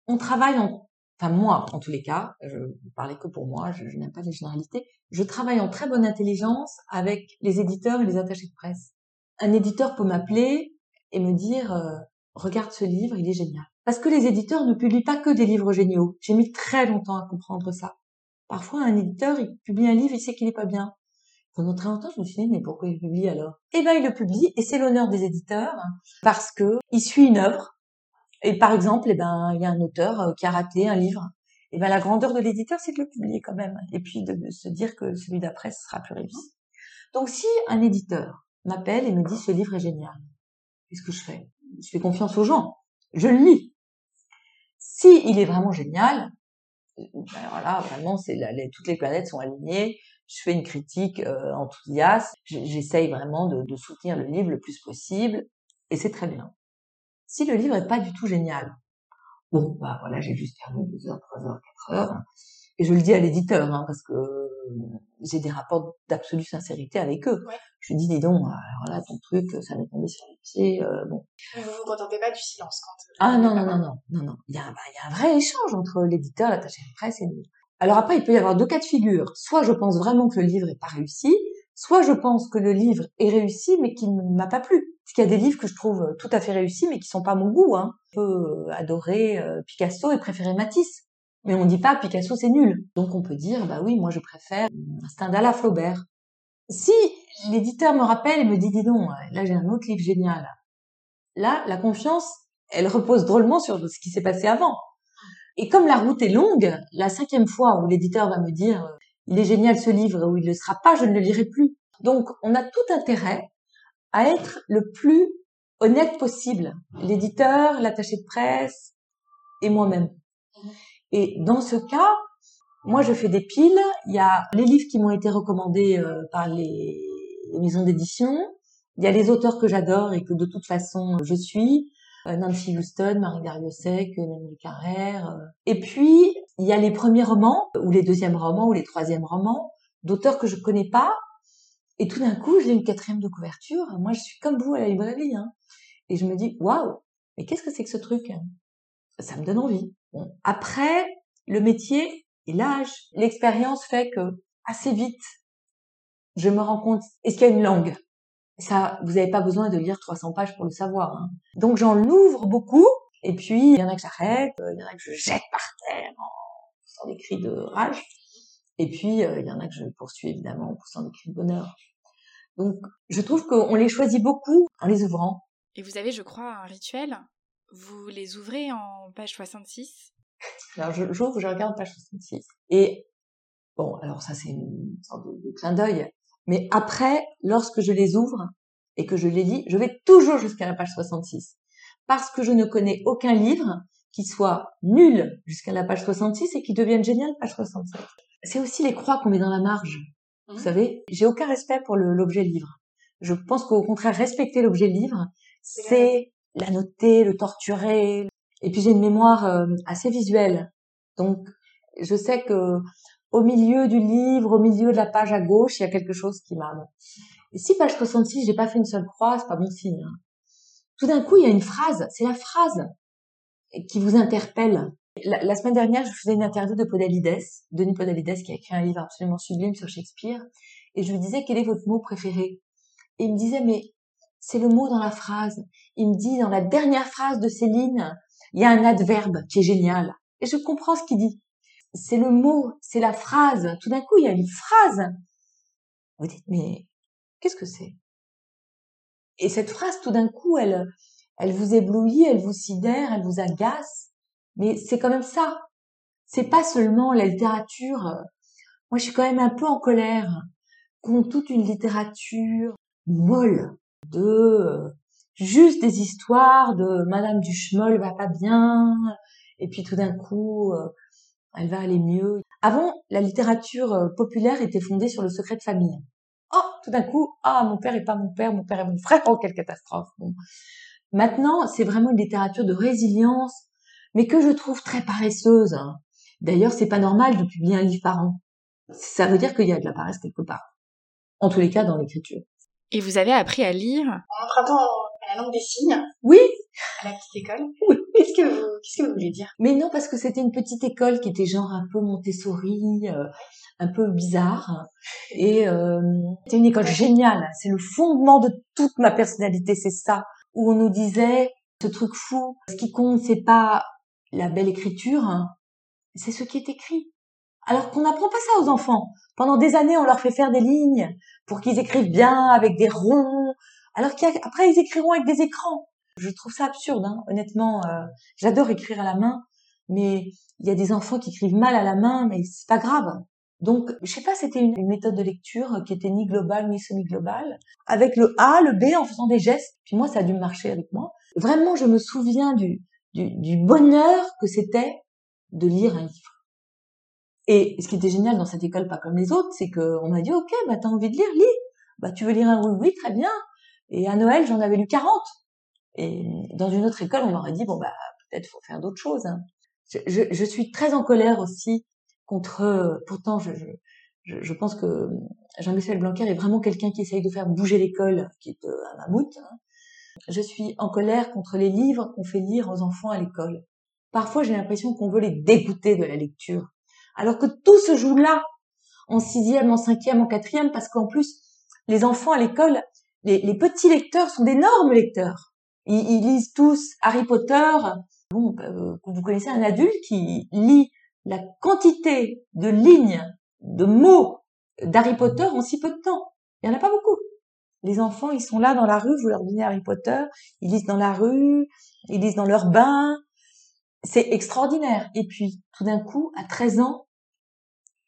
on travaille en enfin moi en tous les cas, je parlais que pour moi, je, n'aime pas les généralités, je travaille en très bonne intelligence avec les éditeurs et les attachés de presse. Un éditeur peut m'appeler et me dire euh, regarde ce livre, il est génial. Parce que les éditeurs ne publient pas que des livres géniaux. J'ai mis très longtemps à comprendre ça. Parfois, un éditeur, il publie un livre, il sait qu'il n'est pas bien. Pendant très longtemps, je me suis dit, mais pourquoi il publie alors? Eh ben, il le publie, et c'est l'honneur des éditeurs, parce que il suit une œuvre, et par exemple, eh ben, il y a un auteur euh, qui a raté un livre. Eh ben, la grandeur de l'éditeur, c'est de le publier quand même. Et puis de, se dire que celui d'après sera plus réussi. Donc, si un éditeur m'appelle et me dit ce livre est génial, qu'est-ce que je fais? Je fais confiance aux gens. Je le lis. Si il est vraiment génial, ben voilà, vraiment, c'est toutes les planètes sont alignées. Je fais une critique euh, enthousiaste. J'essaye vraiment de, de soutenir le livre le plus possible, et c'est très bien. Si le livre est pas du tout génial, bon, bah voilà, j'ai juste perdu deux heures, trois heures, quatre heures, et je le dis à l'éditeur, hein, parce que euh, j'ai des rapports d'absolue sincérité avec eux. Je lui dis, dis donc, alors là, ton truc, ça m'est tombé sur les pieds, euh, bon. Vous vous contentez pas du silence quand... Euh, ah non, non, non, non, non, non. Il y, a, bah, il y a un vrai échange entre l'éditeur, l'attaché de presse et nous. Alors après, il peut y avoir deux cas de figure. Soit je pense vraiment que le livre est pas réussi, soit je pense que le livre est réussi mais qui ne m'a pas plu. Parce qu'il y a des livres que je trouve euh, tout à fait réussis, mais qui sont pas mon goût. Hein. On peut euh, adorer Picasso et préférer Matisse. Mais on dit pas Picasso c'est nul. Donc on peut dire, bah oui, moi je préfère Stendhal à Flaubert. Si l'éditeur me rappelle et me dit, dis donc, là j'ai un autre livre génial. Là, la confiance, elle repose drôlement sur ce qui s'est passé avant. Et comme la route est longue, la cinquième fois où l'éditeur va me dire, il est génial ce livre, ou il ne le sera pas, je ne le lirai plus. Donc on a tout intérêt à être le plus honnête possible, l'éditeur, l'attaché de presse et moi-même. Et dans ce cas, moi je fais des piles, il y a les livres qui m'ont été recommandés euh, par les, maisons d'édition, il y a les auteurs que j'adore et que de toute façon je suis, euh, Nancy Houston, Marie Dariussec, Emmanuel Carrère. Euh. Et puis, il y a les premiers romans, ou les deuxièmes romans, ou les troisièmes romans, d'auteurs que je connais pas, et tout d'un coup, j'ai une quatrième de couverture. Moi, je suis comme vous à la librairie. Hein. Et je me dis, waouh, mais qu'est-ce que c'est que ce truc? Ça me donne envie. Après, le métier et l'âge, l'expérience fait que assez vite, je me rends compte, est-ce qu'il y a une langue? Ça, vous n'avez pas besoin de lire 300 pages pour le savoir. Hein. Donc j'en ouvre beaucoup, et puis il y en a que j'arrête, il y en a que je jette par terre en des cris de rage. Et puis, euh, il y en a que je poursuis évidemment en poussant des cris de bonheur. Donc, je trouve qu'on les choisit beaucoup en les ouvrant. Et vous avez, je crois, un rituel? Vous les ouvrez en page 66 Alors, j'ouvre, je regarde page 66. Et, bon, alors ça, c'est une sorte de, clin d'œil. Mais après, lorsque je les ouvre et que je les lis, je vais toujours jusqu'à la page 66. Parce que je ne connais aucun livre qui soit nul jusqu'à la page 66 et qui devienne génial page 67 c'est aussi les croix qu'on met dans la marge. Vous mmh. savez, j'ai aucun respect pour l'objet livre. Je pense qu'au contraire, respecter l'objet livre, c'est la noter, le torturer. Et puis j'ai une mémoire euh, assez visuelle. Donc, je sais que au milieu du livre, au milieu de la page à gauche, il y a quelque chose qui m'a... Si page 66, j'ai pas fait une seule croix, c'est pas bon signe. Hein. Tout d'un coup, il y a une phrase, c'est la phrase qui vous interpelle. La, semaine dernière, je faisais une interview de Podalides, Denis Podalides, qui a écrit un livre absolument sublime sur Shakespeare, et je lui disais quel est votre mot préféré? Et il me disait mais c'est le mot dans la phrase. Il me dit dans la dernière phrase de Céline, il y a un adverbe qui est génial. Et je comprends ce qu'il dit. C'est le mot, c'est la phrase. Tout d'un coup, il y a une phrase. Vous dites mais qu'est-ce que c'est? Et cette phrase, tout d'un coup, elle, elle vous éblouit, elle vous sidère, elle vous agace. Mais c'est quand même ça. C'est pas seulement la littérature. Moi, je suis quand même un peu en colère contre toute une littérature molle de euh, juste des histoires de Madame Duchemol va pas bien et puis tout d'un coup euh, elle va aller mieux. Avant, la littérature euh, populaire était fondée sur le secret de famille. Oh, tout d'un coup, ah, mon père est pas mon père, mon père est mon frère, oh, quelle catastrophe. Maintenant, c'est vraiment une littérature de résilience, mais que je trouve très paresseuse. Hein. D'ailleurs, c'est pas normal de publier un livre par an. Ça veut dire qu'il y a de la paresse quelque part. En tous les cas, dans l'écriture. Et vous avez appris à lire En empruntant la langue des signes Oui. À la petite école Oui. Qu'est-ce que vous, qu'est-ce que vous voulez dire? Mais non, parce que c'était une petite école qui était genre un peu Montessori, euh, un peu bizarre. Et euh, c'était une école géniale. C'est le fondement de toute ma personnalité, c'est ça. Où on nous disait, ce truc fou, ce qui compte, c'est pas la belle écriture, hein, c'est ce qui est écrit. Alors qu'on n'apprend pas ça aux enfants. Pendant des années, on leur fait faire des lignes pour qu'ils écrivent bien avec des ronds, alors qu'après ils écriront avec des écrans. Je trouve ça absurde, hein. honnêtement. Euh, j'adore écrire à la main, mais il y a des enfants qui écrivent mal à la main, mais c'est pas grave. Donc, je sais pas, c'était une, méthode de lecture qui était ni globale ni semi-globale, avec le A, le B en faisant des gestes. Puis moi, ça a dû marcher avec moi. Vraiment, je me souviens du, du, du bonheur que c'était de lire un livre. Et ce qui était génial dans cette école, pas comme les autres, c'est qu'on m'a dit, OK, bah, t'as envie de lire, lis. Bah, tu veux lire un oui, oui, très bien. Et à Noël, j'en avais lu 40. Et dans une autre école, on m'aurait dit, bon, bah, peut-être faut faire d'autres choses. Hein. Je, je, je, suis très en colère aussi contre, pourtant, je, je, je pense que Jean-Michel Blanquer est vraiment quelqu'un qui essaye de faire bouger l'école, qui est euh, un mammouth. Hein. Je suis en colère contre les livres qu'on fait lire aux enfants à l'école. Parfois, j'ai l'impression qu'on veut les dégoûter de la lecture alors que tout se joue là, en sixième, en cinquième, en quatrième, parce qu'en plus, les enfants à l'école, les, petits lecteurs sont d'énormes lecteurs. Ils, lisent tous Harry Potter. Bon, euh, vous connaissez un adulte qui lit la quantité de lignes, de mots d'Harry Potter en si peu de temps. Il n'y en a pas beaucoup. Les enfants, ils sont là dans la rue, vous leur donnez Harry Potter, ils lisent dans la rue, ils lisent dans leur bain, c'est extraordinaire. Et puis, tout d'un coup, à 13 ans,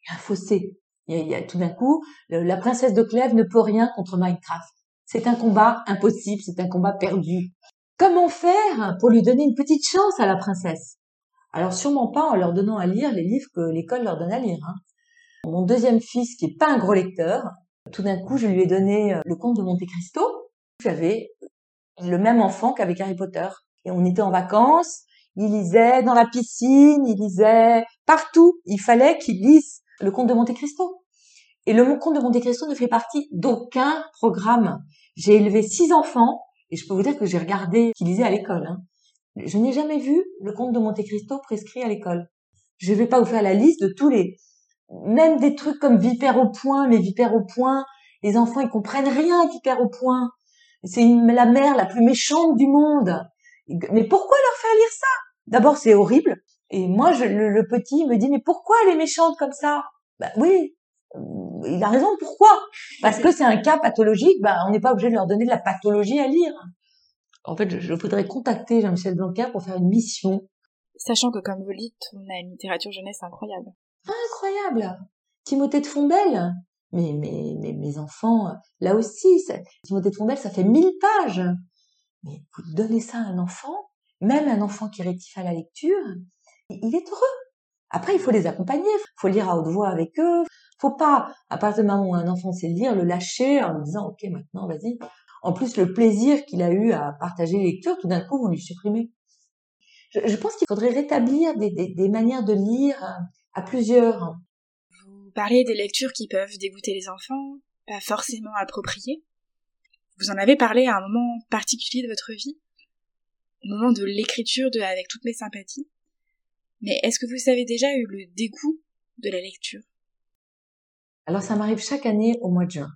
il y a un fossé. Il y a, tout d'un coup, la princesse de Clèves ne peut rien contre Minecraft. C'est un combat impossible, c'est un combat perdu. Comment faire pour lui donner une petite chance à la princesse? Alors sûrement pas en leur donnant à lire les livres que l'école leur donne à lire. Hein. Mon deuxième fils, qui est pas un gros lecteur, tout d'un coup, je lui ai donné euh, le conte de Monte Cristo. J'avais le même enfant qu'avec Harry Potter. Et on était en vacances, il lisait dans la piscine, il lisait partout. Il fallait qu'il lise le conte de Monte Cristo. Et le conte de Monte Cristo ne fait partie d'aucun programme. J'ai élevé six enfants et je peux vous dire que j'ai regardé qui lisait à l'école. Hein. Je n'ai jamais vu le conte de Monte Cristo prescrit à l'école. Je ne vais pas vous faire la liste de tous les, même des trucs comme Vipère au point, mais Vipère au point, les enfants ils comprennent rien Vipère au point. C'est la mère la plus méchante du monde. Mais pourquoi leur faire lire ça? D'abord, c'est horrible. Et moi, je, le, petit me dit, mais pourquoi elle est méchante comme ça? Bah oui, euh, il a raison. Pourquoi? Parce que c'est un cas pathologique. Bah, on n'est pas obligé de leur donner de la pathologie à lire. En fait, je, je voudrais contacter Jean-Michel Blanquer pour faire une mission. Sachant que, comme vous dites, on a une littérature jeunesse incroyable. Incroyable Timothée de Fombelle mais, mais, mais mes enfants, là aussi, ça, Timothée de Fombelle, ça fait mille pages. Mais vous donnez ça à un enfant, même un enfant qui rétifie à la lecture, il est heureux. Après, il faut les accompagner, il faut lire à haute voix avec eux. Faut pas, à partir du moment où un enfant sait lire, le lâcher en lui disant, OK, maintenant, vas-y. En plus, le plaisir qu'il a eu à partager les lectures, tout d'un coup, vous lui supprimez. Je, pense qu'il faudrait rétablir des, des, manières de lire à plusieurs. Vous parlez des lectures qui peuvent dégoûter les enfants, pas forcément appropriées. Vous en avez parlé à un moment particulier de votre vie au moment de l'écriture de Avec toutes mes sympathies. Mais est-ce que vous avez déjà eu le dégoût de la lecture? Alors ça m'arrive chaque année au mois de juin.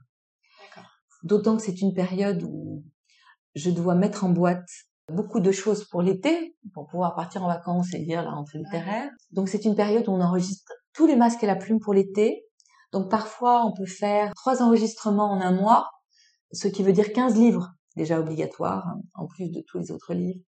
D'autant que c'est une période où je dois mettre en boîte beaucoup de choses pour l'été, pour pouvoir partir en vacances et lire la rentrée littéraire. Donc c'est une période où on enregistre tous les masques et la plume pour l'été. Donc parfois on peut faire trois enregistrements en un mois, ce qui veut dire 15 livres déjà obligatoires, hein, en plus de tous les autres livres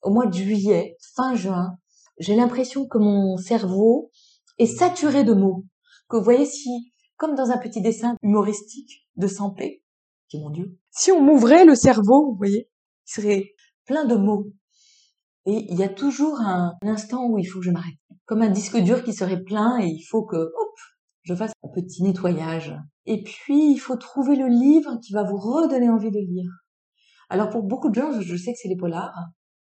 au mois de juillet, fin juin, j'ai l'impression que mon cerveau est saturé de mots. Que vous voyez si, comme dans un petit dessin humoristique de Sampé, qui mon Dieu, si on m'ouvrait le cerveau, vous voyez, il serait plein de mots. Et il y a toujours un instant où il faut que je m'arrête. Comme un disque dur qui serait plein et il faut que, hop, je fasse un petit nettoyage. Et puis, il faut trouver le livre qui va vous redonner envie de lire. Alors, pour beaucoup de gens, je sais que c'est les polars.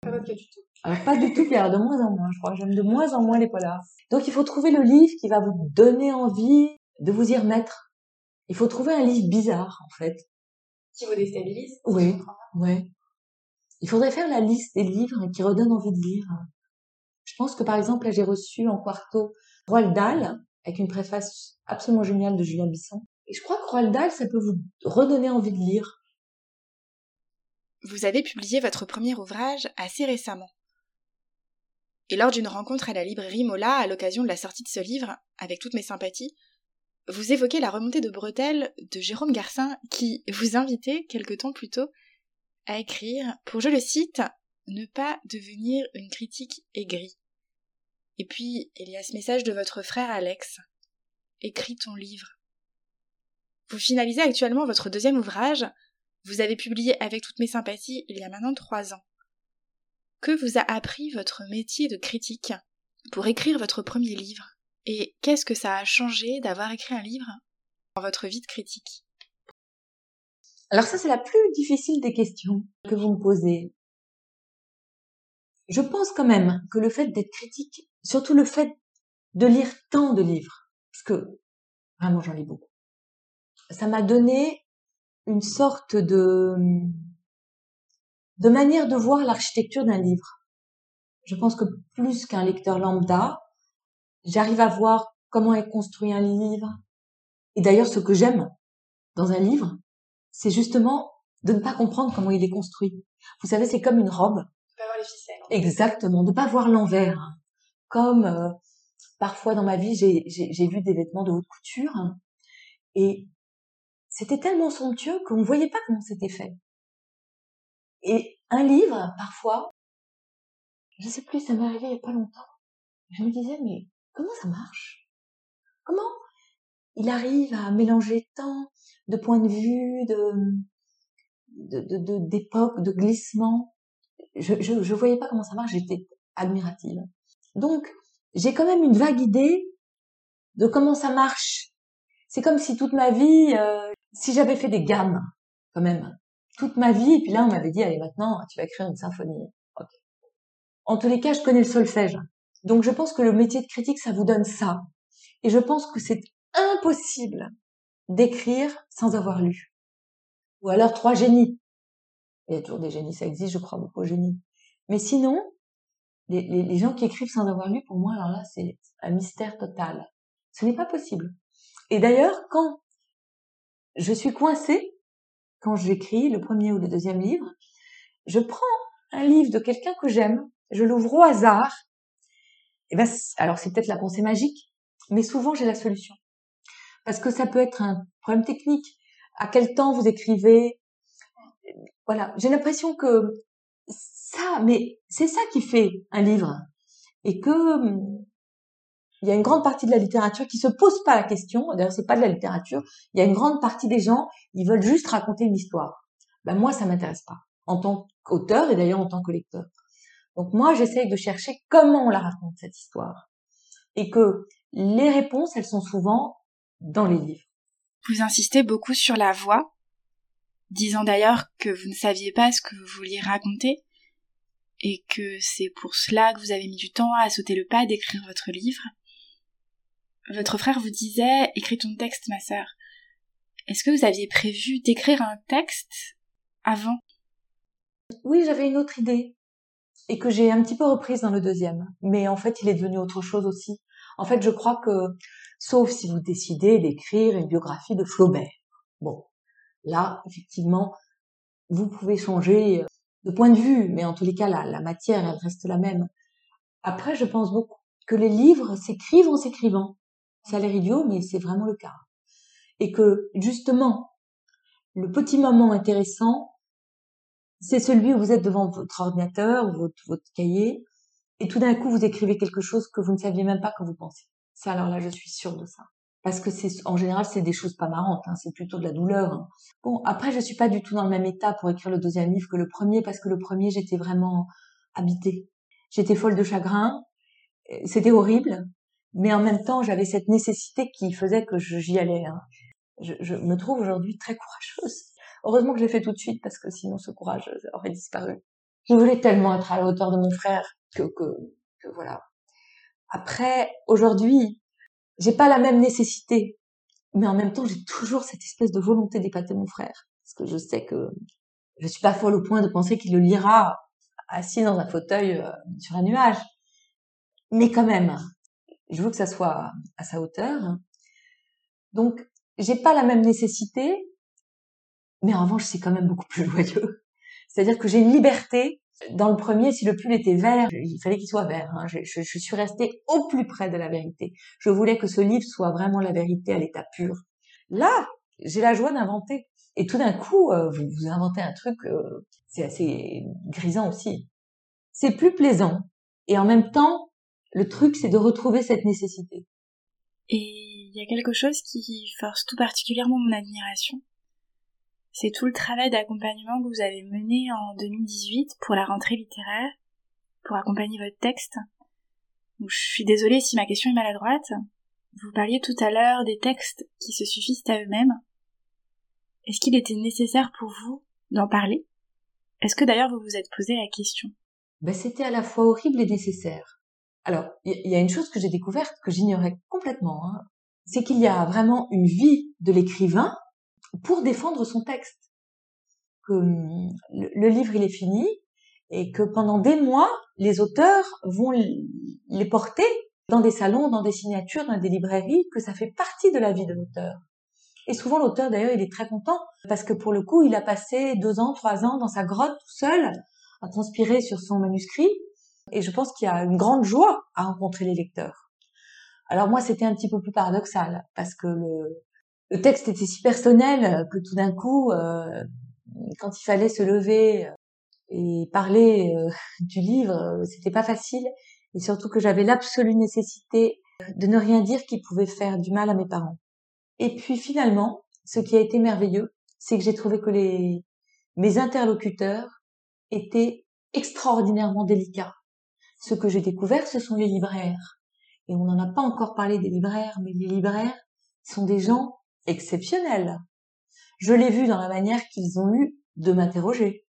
Pas votre cas du tout. Alors, pas du tout, alors de moins en moins, je crois. J'aime de moins en moins les polars. Donc, il faut trouver le livre qui va vous donner envie de vous y remettre. Il faut trouver un livre bizarre, en fait. Qui vous déstabilise Oui, ouais. Il faudrait faire la liste des livres qui redonnent envie de lire. Je pense que, par exemple, là, j'ai reçu en quarto Roald Dahl, avec une préface absolument géniale de Julien Bisson. Et je crois que Roald Dahl, ça peut vous redonner envie de lire. Vous avez publié votre premier ouvrage assez récemment. Et lors d'une rencontre à la librairie Mola, à l'occasion de la sortie de ce livre, avec toutes mes sympathies, vous évoquez la remontée de bretelles de Jérôme Garcin qui vous invitait quelque temps plus tôt à écrire pour, je le cite, ne pas devenir une critique aigrie. Et puis, il y a ce message de votre frère Alex. Écris ton livre. Vous finalisez actuellement votre deuxième ouvrage. Vous avez publié avec toutes mes sympathies il y a maintenant trois ans. Que vous a appris votre métier de critique pour écrire votre premier livre? Et qu'est-ce que ça a changé d'avoir écrit un livre dans votre vie de critique? Alors ça, c'est la plus difficile des questions que vous me posez. Je pense quand même que le fait d'être critique, surtout le fait de lire tant de livres, parce que vraiment j'en lis beaucoup, ça m'a donné une sorte de de manière de voir l'architecture d'un livre. Je pense que plus qu'un lecteur lambda, j'arrive à voir comment est construit un livre. Et d'ailleurs, ce que j'aime dans un livre, c'est justement de ne pas comprendre comment il est construit. Vous savez, c'est comme une robe. Pas voir les ficelles. Exactement, de pas voir l'envers. Comme euh, parfois dans ma vie, j'ai vu des vêtements de haute couture et c'était tellement somptueux qu'on ne voyait pas comment c'était fait. Et un livre, parfois, je sais plus, ça m'est arrivé il y a pas longtemps. Je me disais, mais comment ça marche? Comment il arrive à mélanger tant de points de vue, de d'époque, de, de, glissement? Je, je, je voyais pas comment ça marche, j'étais admirative. Donc, j'ai quand même une vague idée de comment ça marche. C'est comme si toute ma vie, euh, si j'avais fait des gammes, quand même, toute ma vie, et puis là on m'avait dit, allez maintenant, tu vas écrire une symphonie. En tous les cas, je connais le solfège. Donc je pense que le métier de critique, ça vous donne ça. Et je pense que c'est impossible d'écrire sans avoir lu. Ou alors trois génies. Il y a toujours des génies, ça existe, je crois beaucoup aux génies. Mais sinon, les, les, les gens qui écrivent sans avoir lu, pour moi, alors là, c'est un mystère total. Ce n'est pas possible. Et d'ailleurs, quand je suis coincée, quand j'écris le premier ou le deuxième livre, je prends un livre de quelqu'un que j'aime, je l'ouvre au hasard, et ben, alors c'est peut-être la pensée magique, mais souvent j'ai la solution. Parce que ça peut être un problème technique. À quel temps vous écrivez? Voilà, j'ai l'impression que ça, mais c'est ça qui fait un livre. Et que hum, il y a une grande partie de la littérature qui se pose pas la question. D'ailleurs, c'est pas de la littérature. Il y a une grande partie des gens, ils veulent juste raconter une histoire. Ben moi, ça m'intéresse pas en tant qu'auteur et d'ailleurs en tant que lecteur. Donc moi, j'essaye de chercher comment on la raconte cette histoire et que les réponses, elles sont souvent dans les livres. Vous insistez beaucoup sur la voix, disant d'ailleurs que vous ne saviez pas ce que vous vouliez raconter et que c'est pour cela que vous avez mis du temps à sauter le pas d'écrire votre livre. Votre frère vous disait écris ton texte, ma sœur. Est-ce que vous aviez prévu d'écrire un texte avant? Oui, j'avais une autre idée et que j'ai un petit peu reprise dans le deuxième. Mais en fait, il est devenu autre chose aussi. En fait, je crois que, sauf si vous décidez d'écrire une biographie de Flaubert, bon, là, effectivement, vous pouvez changer de point de vue, mais en tous les cas, la, la matière, elle reste la même. Après, je pense beaucoup que les livres s'écrivent en s'écrivant. Ça a l'air idiot, mais c'est vraiment le cas. Et que, justement, le petit moment intéressant, c'est celui où vous êtes devant votre ordinateur, votre, votre cahier, et tout d'un coup, vous écrivez quelque chose que vous ne saviez même pas que vous pensiez. Ça, alors là, je suis sûre de ça. Parce que c'est, en général, c'est des choses pas marrantes, hein, c'est plutôt de la douleur. Hein. Bon, après, je suis pas du tout dans le même état pour écrire le deuxième livre que le premier, parce que le premier, j'étais vraiment habitée. J'étais folle de chagrin, c'était horrible, mais en même temps, j'avais cette nécessité qui faisait que j'y allais. Hein. Je, me trouve aujourd'hui très courageuse. Heureusement que je l'ai fait tout de suite parce que sinon ce courage aurait disparu. Je voulais tellement être à la hauteur de mon frère que, que, que voilà. Après, aujourd'hui, j'ai pas la même nécessité, mais en même temps, j'ai toujours cette espèce de volonté d'épater mon frère, parce que je sais que je suis pas folle au point de penser qu'il le lira assis dans un fauteuil euh, sur un nuage. Mais quand même, je veux que ça soit à sa hauteur. Donc, j'ai pas la même nécessité, mais en revanche, c'est quand même beaucoup plus joyeux. C'est-à-dire que j'ai une liberté. Dans le premier, si le pull était vert, il fallait qu'il soit vert. Hein. Je, suis restée au plus près de la vérité. Je voulais que ce livre soit vraiment la vérité à l'état pur. Là, j'ai la joie d'inventer. Et tout d'un coup, euh, vous, vous, inventez un truc, euh, c'est assez grisant aussi. C'est plus plaisant. Et en même temps, le truc, c'est de retrouver cette nécessité. Et il y a quelque chose qui force tout particulièrement mon admiration. C'est tout le travail d'accompagnement que vous avez mené en 2018 pour la rentrée littéraire, pour accompagner votre texte. je suis désolée si ma question est maladroite. Vous parliez tout à l'heure des textes qui se suffisent à eux-mêmes. Est-ce qu'il était nécessaire pour vous d'en parler? Est-ce que d'ailleurs vous vous êtes posé la question? Ben, C'était à la fois horrible et nécessaire. Alors, il y, a une chose que j'ai découverte que j'ignorais complètement, hein. c'est qu'il y a vraiment une vie de l'écrivain pour défendre son texte. Que hum, le, livre il est fini et que pendant des mois, les auteurs vont les porter dans des salons, dans des signatures, dans des librairies, que ça fait partie de la vie de l'auteur. Et souvent l'auteur d'ailleurs il est très content parce que pour le coup il a passé deux ans, trois ans dans sa grotte tout seul à transpirer sur son manuscrit et je pense qu'il y a une grande joie à rencontrer les lecteurs. Alors moi c'était un petit peu plus paradoxal parce que le, texte était si personnel que tout d'un coup euh, quand il fallait se lever et parler euh, du livre c'était pas facile et surtout que j'avais l'absolue nécessité de ne rien dire qui pouvait faire du mal à mes parents. Et puis finalement, ce qui a été merveilleux, c'est que j'ai trouvé que mes interlocuteurs étaient extraordinairement délicats. Ce que j'ai découvert, ce sont les libraires. Et on n'en a pas encore parlé des libraires, mais les libraires sont des gens exceptionnels. Je l'ai vu dans la manière qu'ils ont eu de m'interroger.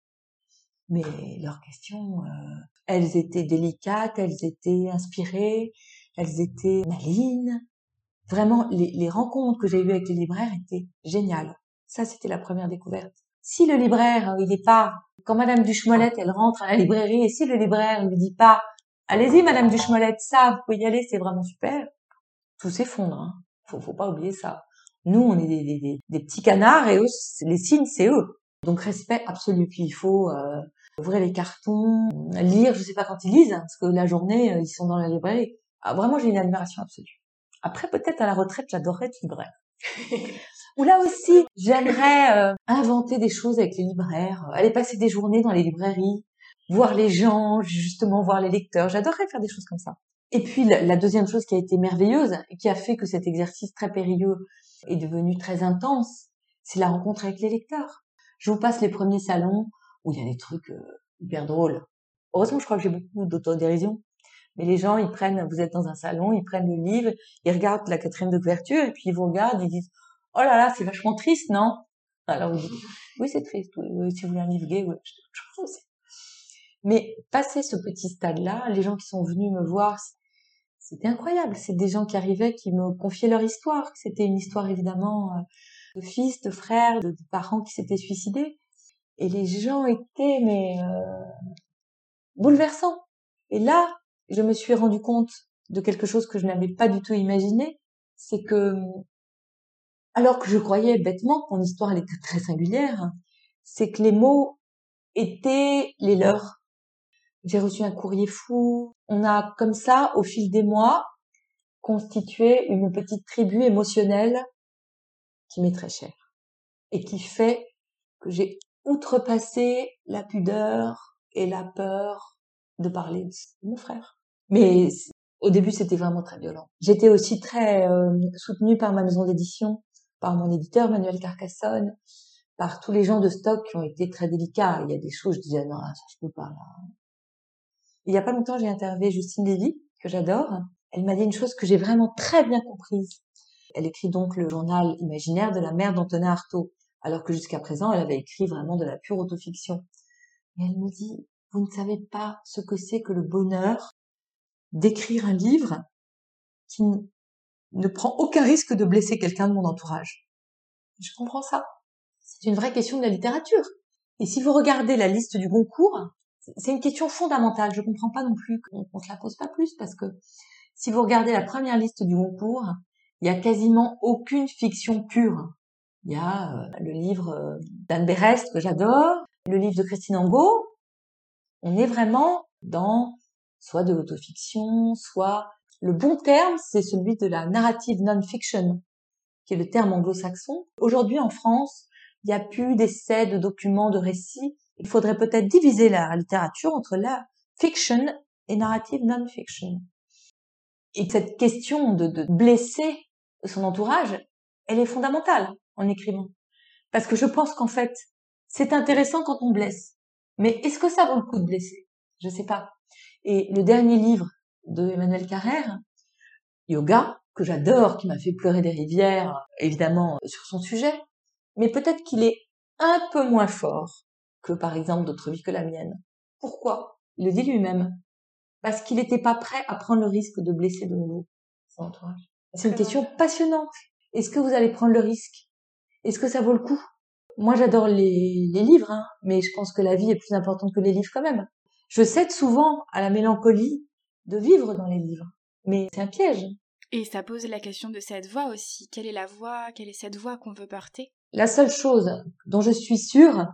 Mais leurs questions, euh, elles étaient délicates, elles étaient inspirées, elles étaient malines, Vraiment, les, rencontres que j'ai eues avec les libraires étaient géniales. Ça, c'était la première découverte. Si le libraire, il n'est pas, quand Madame Duchemolette, elle rentre à la librairie, et si le libraire ne lui dit pas, allez-y, Madame Duchemolette, ça, vous pouvez y aller, c'est vraiment super, tout s'effondre. Hein. Faut, faut pas oublier ça. Nous, on est des, des, petits canards et eux, les signes, c'est eux. Donc respect absolu. Puis il faut euh, ouvrir les cartons, lire. Je sais pas quand ils lisent, hein, parce que la journée, euh, ils sont dans la librairie. Ah, vraiment, j'ai une admiration absolue. Après, peut-être à la retraite, j'adorerais être libraire. Ou là aussi, j'aimerais euh, inventer des choses avec les libraires, aller passer des journées dans les librairies, voir les gens, justement voir les lecteurs. J'adorerais faire des choses comme ça. Et puis la, deuxième chose qui a été merveilleuse qui a fait que cet exercice très périlleux est devenu très intense, c'est la rencontre avec les lecteurs. Je vous passe les premiers salons où il y a des trucs euh, hyper drôles. Heureusement, je crois que j'ai beaucoup d'autodérision. Mais les gens, ils prennent, vous êtes dans un salon, ils prennent le livre, ils regardent la quatrième de couverture, et puis ils vous regardent, ils disent, oh là là, c'est vachement triste, non? Alors vous dites, oui, c'est triste, oui, si vous voulez un livre gay, oui, je, aussi. Mais passer ce petit stade-là, les gens qui sont venus me voir, c'était incroyable. C'est des gens qui arrivaient, qui me confiaient leur histoire. C'était une histoire évidemment euh, de fils, de frères, de, parents qui s'étaient suicidés. Et les gens étaient mais euh, bouleversants. Et là, je me suis rendu compte de quelque chose que je n'avais pas du tout imaginé, c'est que, alors que je croyais bêtement que mon histoire elle était très singulière, c'est que les mots étaient les leurs. J'ai reçu un courrier fou. On a comme ça, au fil des mois, constitué une petite tribu émotionnelle qui m'est très chère et qui fait que j'ai outrepassé la pudeur et la peur de parler de mon frère. Mais au début, c'était vraiment très violent. J'étais aussi très euh, soutenue par ma maison d'édition, par mon éditeur Manuel Carcassonne, par tous les gens de stock qui ont été très délicats. Il y a des choses, je disais non, ça je peux pas. Là. Il y a pas longtemps, j'ai interviewé Justine Lévy, que j'adore. elle m'a dit une chose que j'ai vraiment très bien comprise. Elle écrit donc le journal imaginaire de la mère d'Antonin Artaud, alors que jusqu'à présent, elle avait écrit vraiment de la pure autofiction. Et elle me dit, vous ne savez pas ce que c'est que le bonheur d'écrire un livre qui ne prend aucun risque de blesser quelqu'un de mon entourage. Je comprends ça. C'est une vraie question de la littérature. Et si vous regardez la liste du Goncourt, c'est une question fondamentale. Je comprends pas non plus qu'on se la pose pas plus parce que si vous regardez la première liste du Goncourt, il y a quasiment aucune fiction pure. Il y a euh, le livre euh, d'Anne Berest que j'adore, le livre de Christine Angot. On est vraiment dans soit de l'autofiction, soit le bon terme, c'est celui de la narrative non-fiction, qui est le terme anglo-saxon. Aujourd'hui, en France, il n'y a plus d'essais, de documents, de récits. Il faudrait peut-être diviser la littérature entre la fiction et narrative non-fiction. Et cette question de, de blesser son entourage, elle est fondamentale en écrivant. Parce que je pense qu'en fait, c'est intéressant quand on blesse. Mais est-ce que ça vaut le coup de blesser? Je sais pas. Et le dernier livre de Emmanuel Carrère, Yoga, que j'adore, qui m'a fait pleurer des rivières, évidemment, sur son sujet, mais peut-être qu'il est un peu moins fort que, par exemple, d'autres vies que la mienne. Pourquoi? Il le dit lui-même. Parce qu'il n'était pas prêt à prendre le risque de blesser de nouveau son entourage. C'est une question passionnante. Est-ce que vous allez prendre le risque? Est-ce que ça vaut le coup? Moi, j'adore les, les livres, hein, mais je pense que la vie est plus importante que les livres quand même. Je cède souvent à la mélancolie de vivre dans les livres, mais c'est un piège. Et ça pose la question de cette voix aussi. Quelle est la voix Quelle est cette voix qu'on veut porter? La seule chose dont je suis sûre,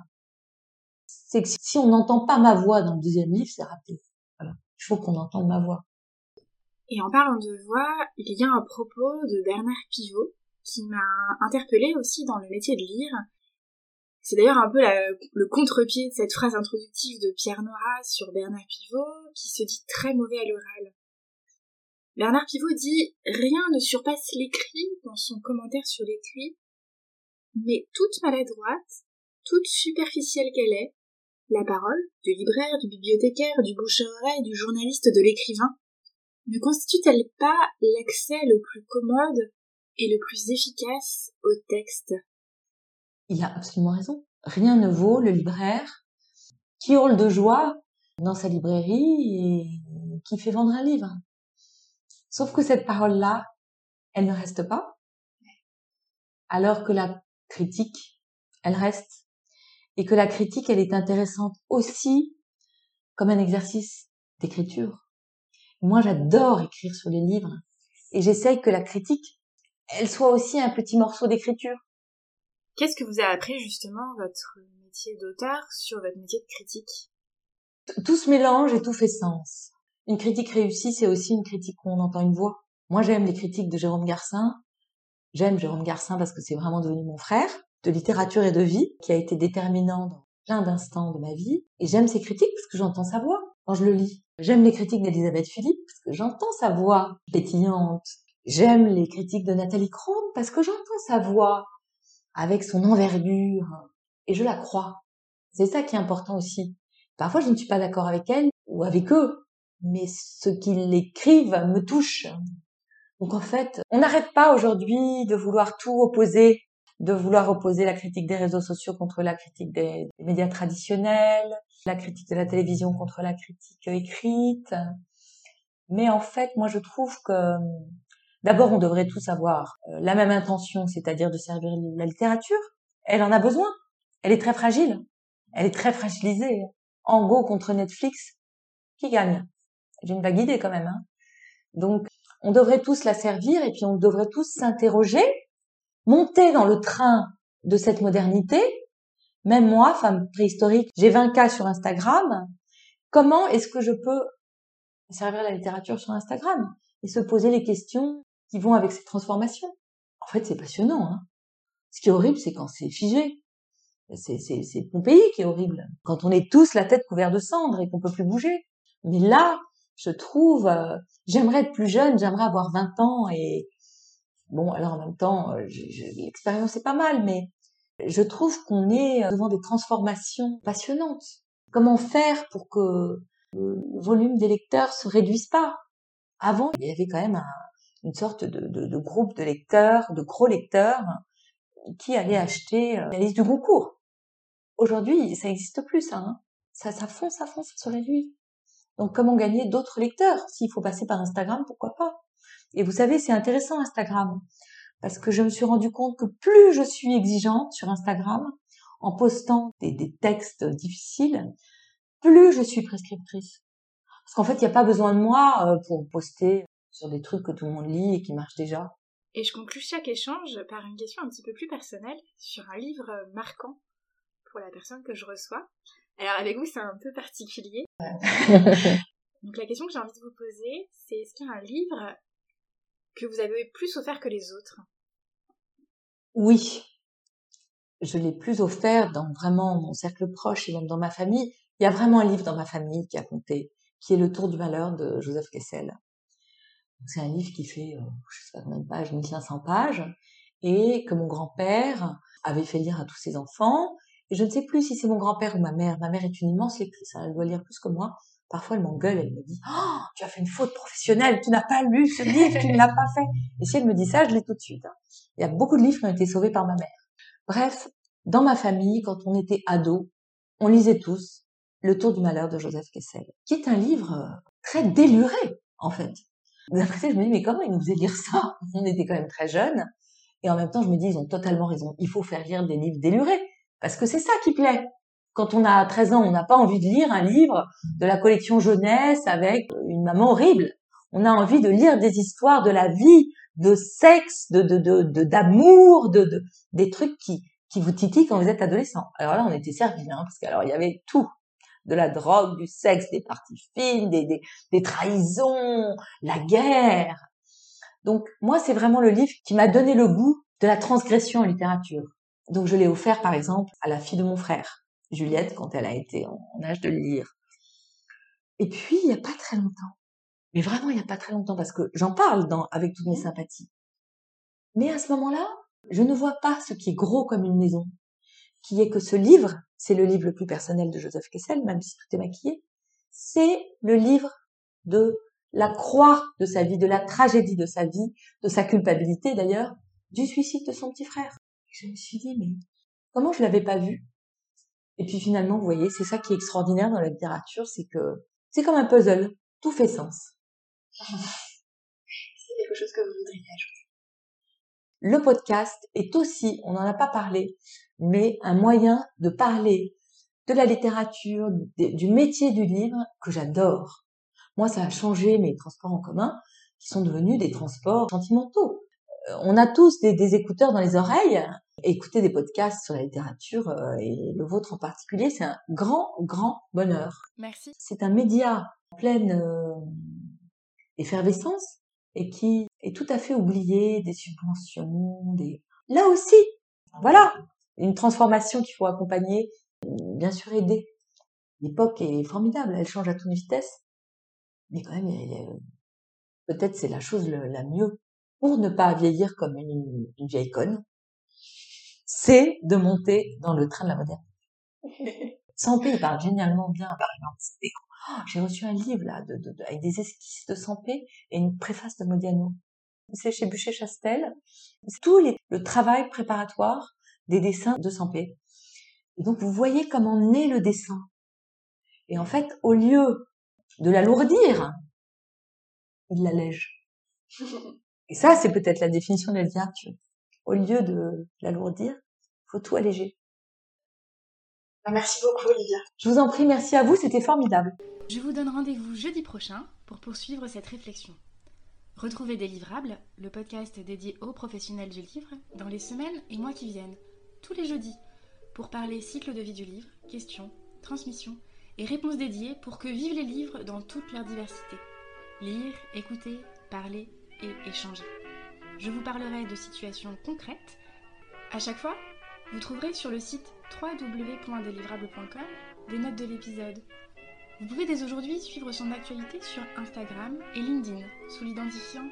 c'est que si on n'entend pas ma voix dans le deuxième livre, c'est raté. Il faut qu'on entende ma voix. Et en parlant de voix, il y a un propos de Bernard Pivot qui m'a interpellée aussi dans le métier de lire. C'est d'ailleurs un peu le contre-pied de cette phrase introductive de Pierre Nora sur Bernard Pivot qui se dit très mauvais à l'oral. Bernard Pivot dit Rien ne surpasse l'écrit dans son commentaire sur l'écrit, mais toute maladroite, toute superficielle qu'elle est, la parole du libraire, du bibliothécaire, du bouche-oreille, du journaliste, de l'écrivain, ne constitue-t-elle pas l'accès le plus commode et le plus efficace au texte? Il a absolument raison. Rien ne vaut le libraire qui hurle de joie dans sa librairie et qui fait vendre un livre. Sauf que cette parole-là, elle ne reste pas, alors que la critique, elle reste, et que la critique, elle est intéressante aussi comme un exercice d'écriture. Moi, j'adore écrire sur les livres, et j'essaye que la critique, elle soit aussi un petit morceau d'écriture. Qu'est-ce que vous a appris justement votre métier d'auteur sur votre métier de critique? Tout se mélange et tout fait sens. Une critique réussie, c'est aussi une critique où on entend une voix. Moi, j'aime les critiques de Jérôme Garcin. J'aime Jérôme Garcin parce que c'est vraiment devenu mon frère de littérature et de vie qui a été déterminant dans plein d'instants de ma vie. Et j'aime ses critiques parce que j'entends sa voix quand je le lis. J'aime les critiques d'Elisabeth Philippe parce que j'entends sa voix pétillante. J'aime les critiques de Nathalie Crone parce que j'entends sa voix avec son envergure et je la crois. C'est ça qui est important aussi. Parfois, je ne suis pas d'accord avec elle ou avec eux, mais ce qu'ils écrivent me touche. Donc en fait, on n'arrête pas aujourd'hui de vouloir tout opposer, de vouloir opposer la critique des réseaux sociaux contre la critique des, médias traditionnels, la critique de la télévision contre la critique écrite. Mais en fait, moi je trouve que d'abord on devrait tous avoir euh, la même intention, c'est-à-dire de servir la littérature. Elle en a besoin. Elle est très fragile. Elle est très fragilisée. En go contre Netflix, qui gagne? J'ai une vague idée quand même. Hein. Donc, on devrait tous la servir et puis on devrait tous s'interroger, monter dans le train de cette modernité. Même moi, femme préhistorique, j'ai 20 cas sur Instagram. Comment est-ce que je peux servir la littérature sur Instagram et se poser les questions qui vont avec ces transformations En fait, c'est passionnant. Hein. Ce qui est horrible, c'est quand c'est figé. C'est, c'est, c'est Pompéi qui est horrible. Quand on est tous la tête couverte de cendres et qu'on peut plus bouger. Mais là, je trouve, euh, j'aimerais être plus jeune, j'aimerais avoir 20 ans et bon, alors en même temps, euh, l'expérience est pas mal, mais je trouve qu'on est devant des transformations passionnantes. Comment faire pour que le volume des lecteurs se réduise pas? Avant, il y avait quand même un, une sorte de, groupe de lecteurs, de gros lecteurs, qui allaient acheter la liste du concours. Aujourd'hui, ça n'existe plus, ça. Hein. Ça, ça fonce, ça fonce, ça se réduit. Donc, comment gagner d'autres lecteurs? S'il faut passer par Instagram, pourquoi pas? Et vous savez, c'est intéressant Instagram, parce que je me suis rendu compte que plus je suis exigeante sur Instagram, en postant des, des textes difficiles, plus je suis prescriptrice. Parce qu'en fait, il n'y a pas besoin de moi euh, pour poster sur des trucs que tout le monde lit et qui marchent déjà. Et je conclus chaque échange par une question un petit peu plus personnelle sur un livre marquant pour la personne que je reçois. Alors avec vous, c'est un peu particulier. Donc la question que j'ai envie de vous poser, c'est est-ce qu'il y a un livre que vous avez plus offert que les autres Oui. Je l'ai plus offert dans vraiment mon cercle proche et même dans ma famille. Il y a vraiment un livre dans ma famille qui a compté, qui est Le Tour du Malheur de Joseph Kessel. C'est un livre qui fait, euh, je sais pas combien de pages, 1500 pages, et que mon grand-père avait fait lire à tous ses enfants. Et je ne sais plus si c'est mon grand-père ou ma mère. Ma mère est une immense lectrice, elle doit lire plus que moi. Parfois, elle m'engueule, elle me dit oh, tu as fait une faute professionnelle, tu n'as pas lu ce livre, tu ne l'as pas fait." Et si elle me dit ça, je l'ai tout de suite. Hein. Il y a beaucoup de livres qui ont été sauvés par ma mère. Bref, dans ma famille, quand on était ado, on lisait tous Le Tour du malheur de Joseph Kessel, qui est un livre euh, très déluré, en fait. D'après je me dis, mais comment ils nous faisaient lire ça? On était quand même très jeunes. Et en même temps, je me dis, ils ont totalement raison. Il faut faire lire des livres délurés. Parce que c'est ça qui plaît. Quand on a 13 ans, on n'a pas envie de lire un livre de la collection jeunesse avec une maman horrible. On a envie de lire des histoires de la vie, de sexe, de de d'amour, de, de, des trucs qui qui vous titillent quand vous êtes adolescent. Alors là, on était servis, hein, parce qu'alors il y avait tout de la drogue, du sexe, des parties fines, des, des, des trahisons, la guerre. Donc moi, c'est vraiment le livre qui m'a donné le goût de la transgression en littérature. Donc je l'ai offert par exemple à la fille de mon frère, Juliette, quand elle a été en, âge de le lire. Et puis, il n'y a pas très longtemps, mais vraiment il n'y a pas très longtemps, parce que j'en parle dans, avec toutes mes sympathies. Mais à ce moment-là, je ne vois pas ce qui est gros comme une maison, qui est que ce livre, c'est le livre le plus personnel de Joseph Kessel, même si tout est maquillé, c'est le livre de la croix de sa vie, de la tragédie de sa vie, de sa culpabilité d'ailleurs, du suicide de son petit frère. je me suis dit, mais comment je l'avais pas vu? Et puis finalement, vous voyez, c'est ça qui est extraordinaire dans la littérature, c'est que c'est comme un puzzle, tout fait sens. c'est quelque chose que vous voudriez ajouter? Le podcast est aussi, on n'en a pas parlé, mais un moyen de parler de la littérature, du métier du livre que j'adore. Moi, ça a changé mes transports en commun qui sont devenus des transports sentimentaux. Euh, on a tous des, écouteurs dans les oreilles. Écouter des podcasts sur la littérature euh, et le vôtre en particulier, c'est un grand, grand bonheur. Merci. C'est un média en pleine euh, effervescence et qui est tout à fait oublié des subventions, des... Là aussi, voilà, une transformation qu'il faut accompagner, bien sûr aider. L'époque est formidable, elle change à toute vitesse, mais quand même, peut-être c'est la chose la mieux pour ne pas vieillir comme une, une vieille conne, c'est de monter dans le train de la modernité. Santé parle génialement bien, par exemple. Oh, j'ai reçu un livre là de, de, avec des esquisses de Sampé et une préface de Modiano. C'est chez Bûcher-Chastel. Tout les, le travail préparatoire des dessins de Sampé. Et donc vous voyez comment naît le dessin. Et en fait, au lieu de l'alourdir, il l'allège. Et ça, c'est peut-être la définition de la littérature. Au lieu de l'alourdir, faut tout alléger. Bah, merci beaucoup, Olivia. Je vous en prie, merci à vous, c'était formidable. Je vous donne rendez-vous jeudi prochain pour poursuivre cette réflexion. Retrouvez Délivrables, le podcast dédié aux professionnels du livre, dans les semaines et mois qui viennent, tous les jeudis, pour parler cycle de vie du livre, questions, transmission et réponses dédiées pour que vivent les livres dans toute leur diversité. Lire, écouter, parler et échanger. Je vous parlerai de situations concrètes. À chaque fois, vous trouverez sur le site www.delivrable.com des notes de l'épisode. Vous pouvez dès aujourd'hui suivre son actualité sur Instagram et LinkedIn sous l'identifiant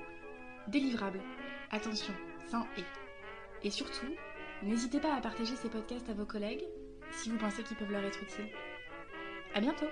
Délivrable. Attention, sans et. Et surtout, n'hésitez pas à partager ces podcasts à vos collègues si vous pensez qu'ils peuvent leur être utiles. À bientôt!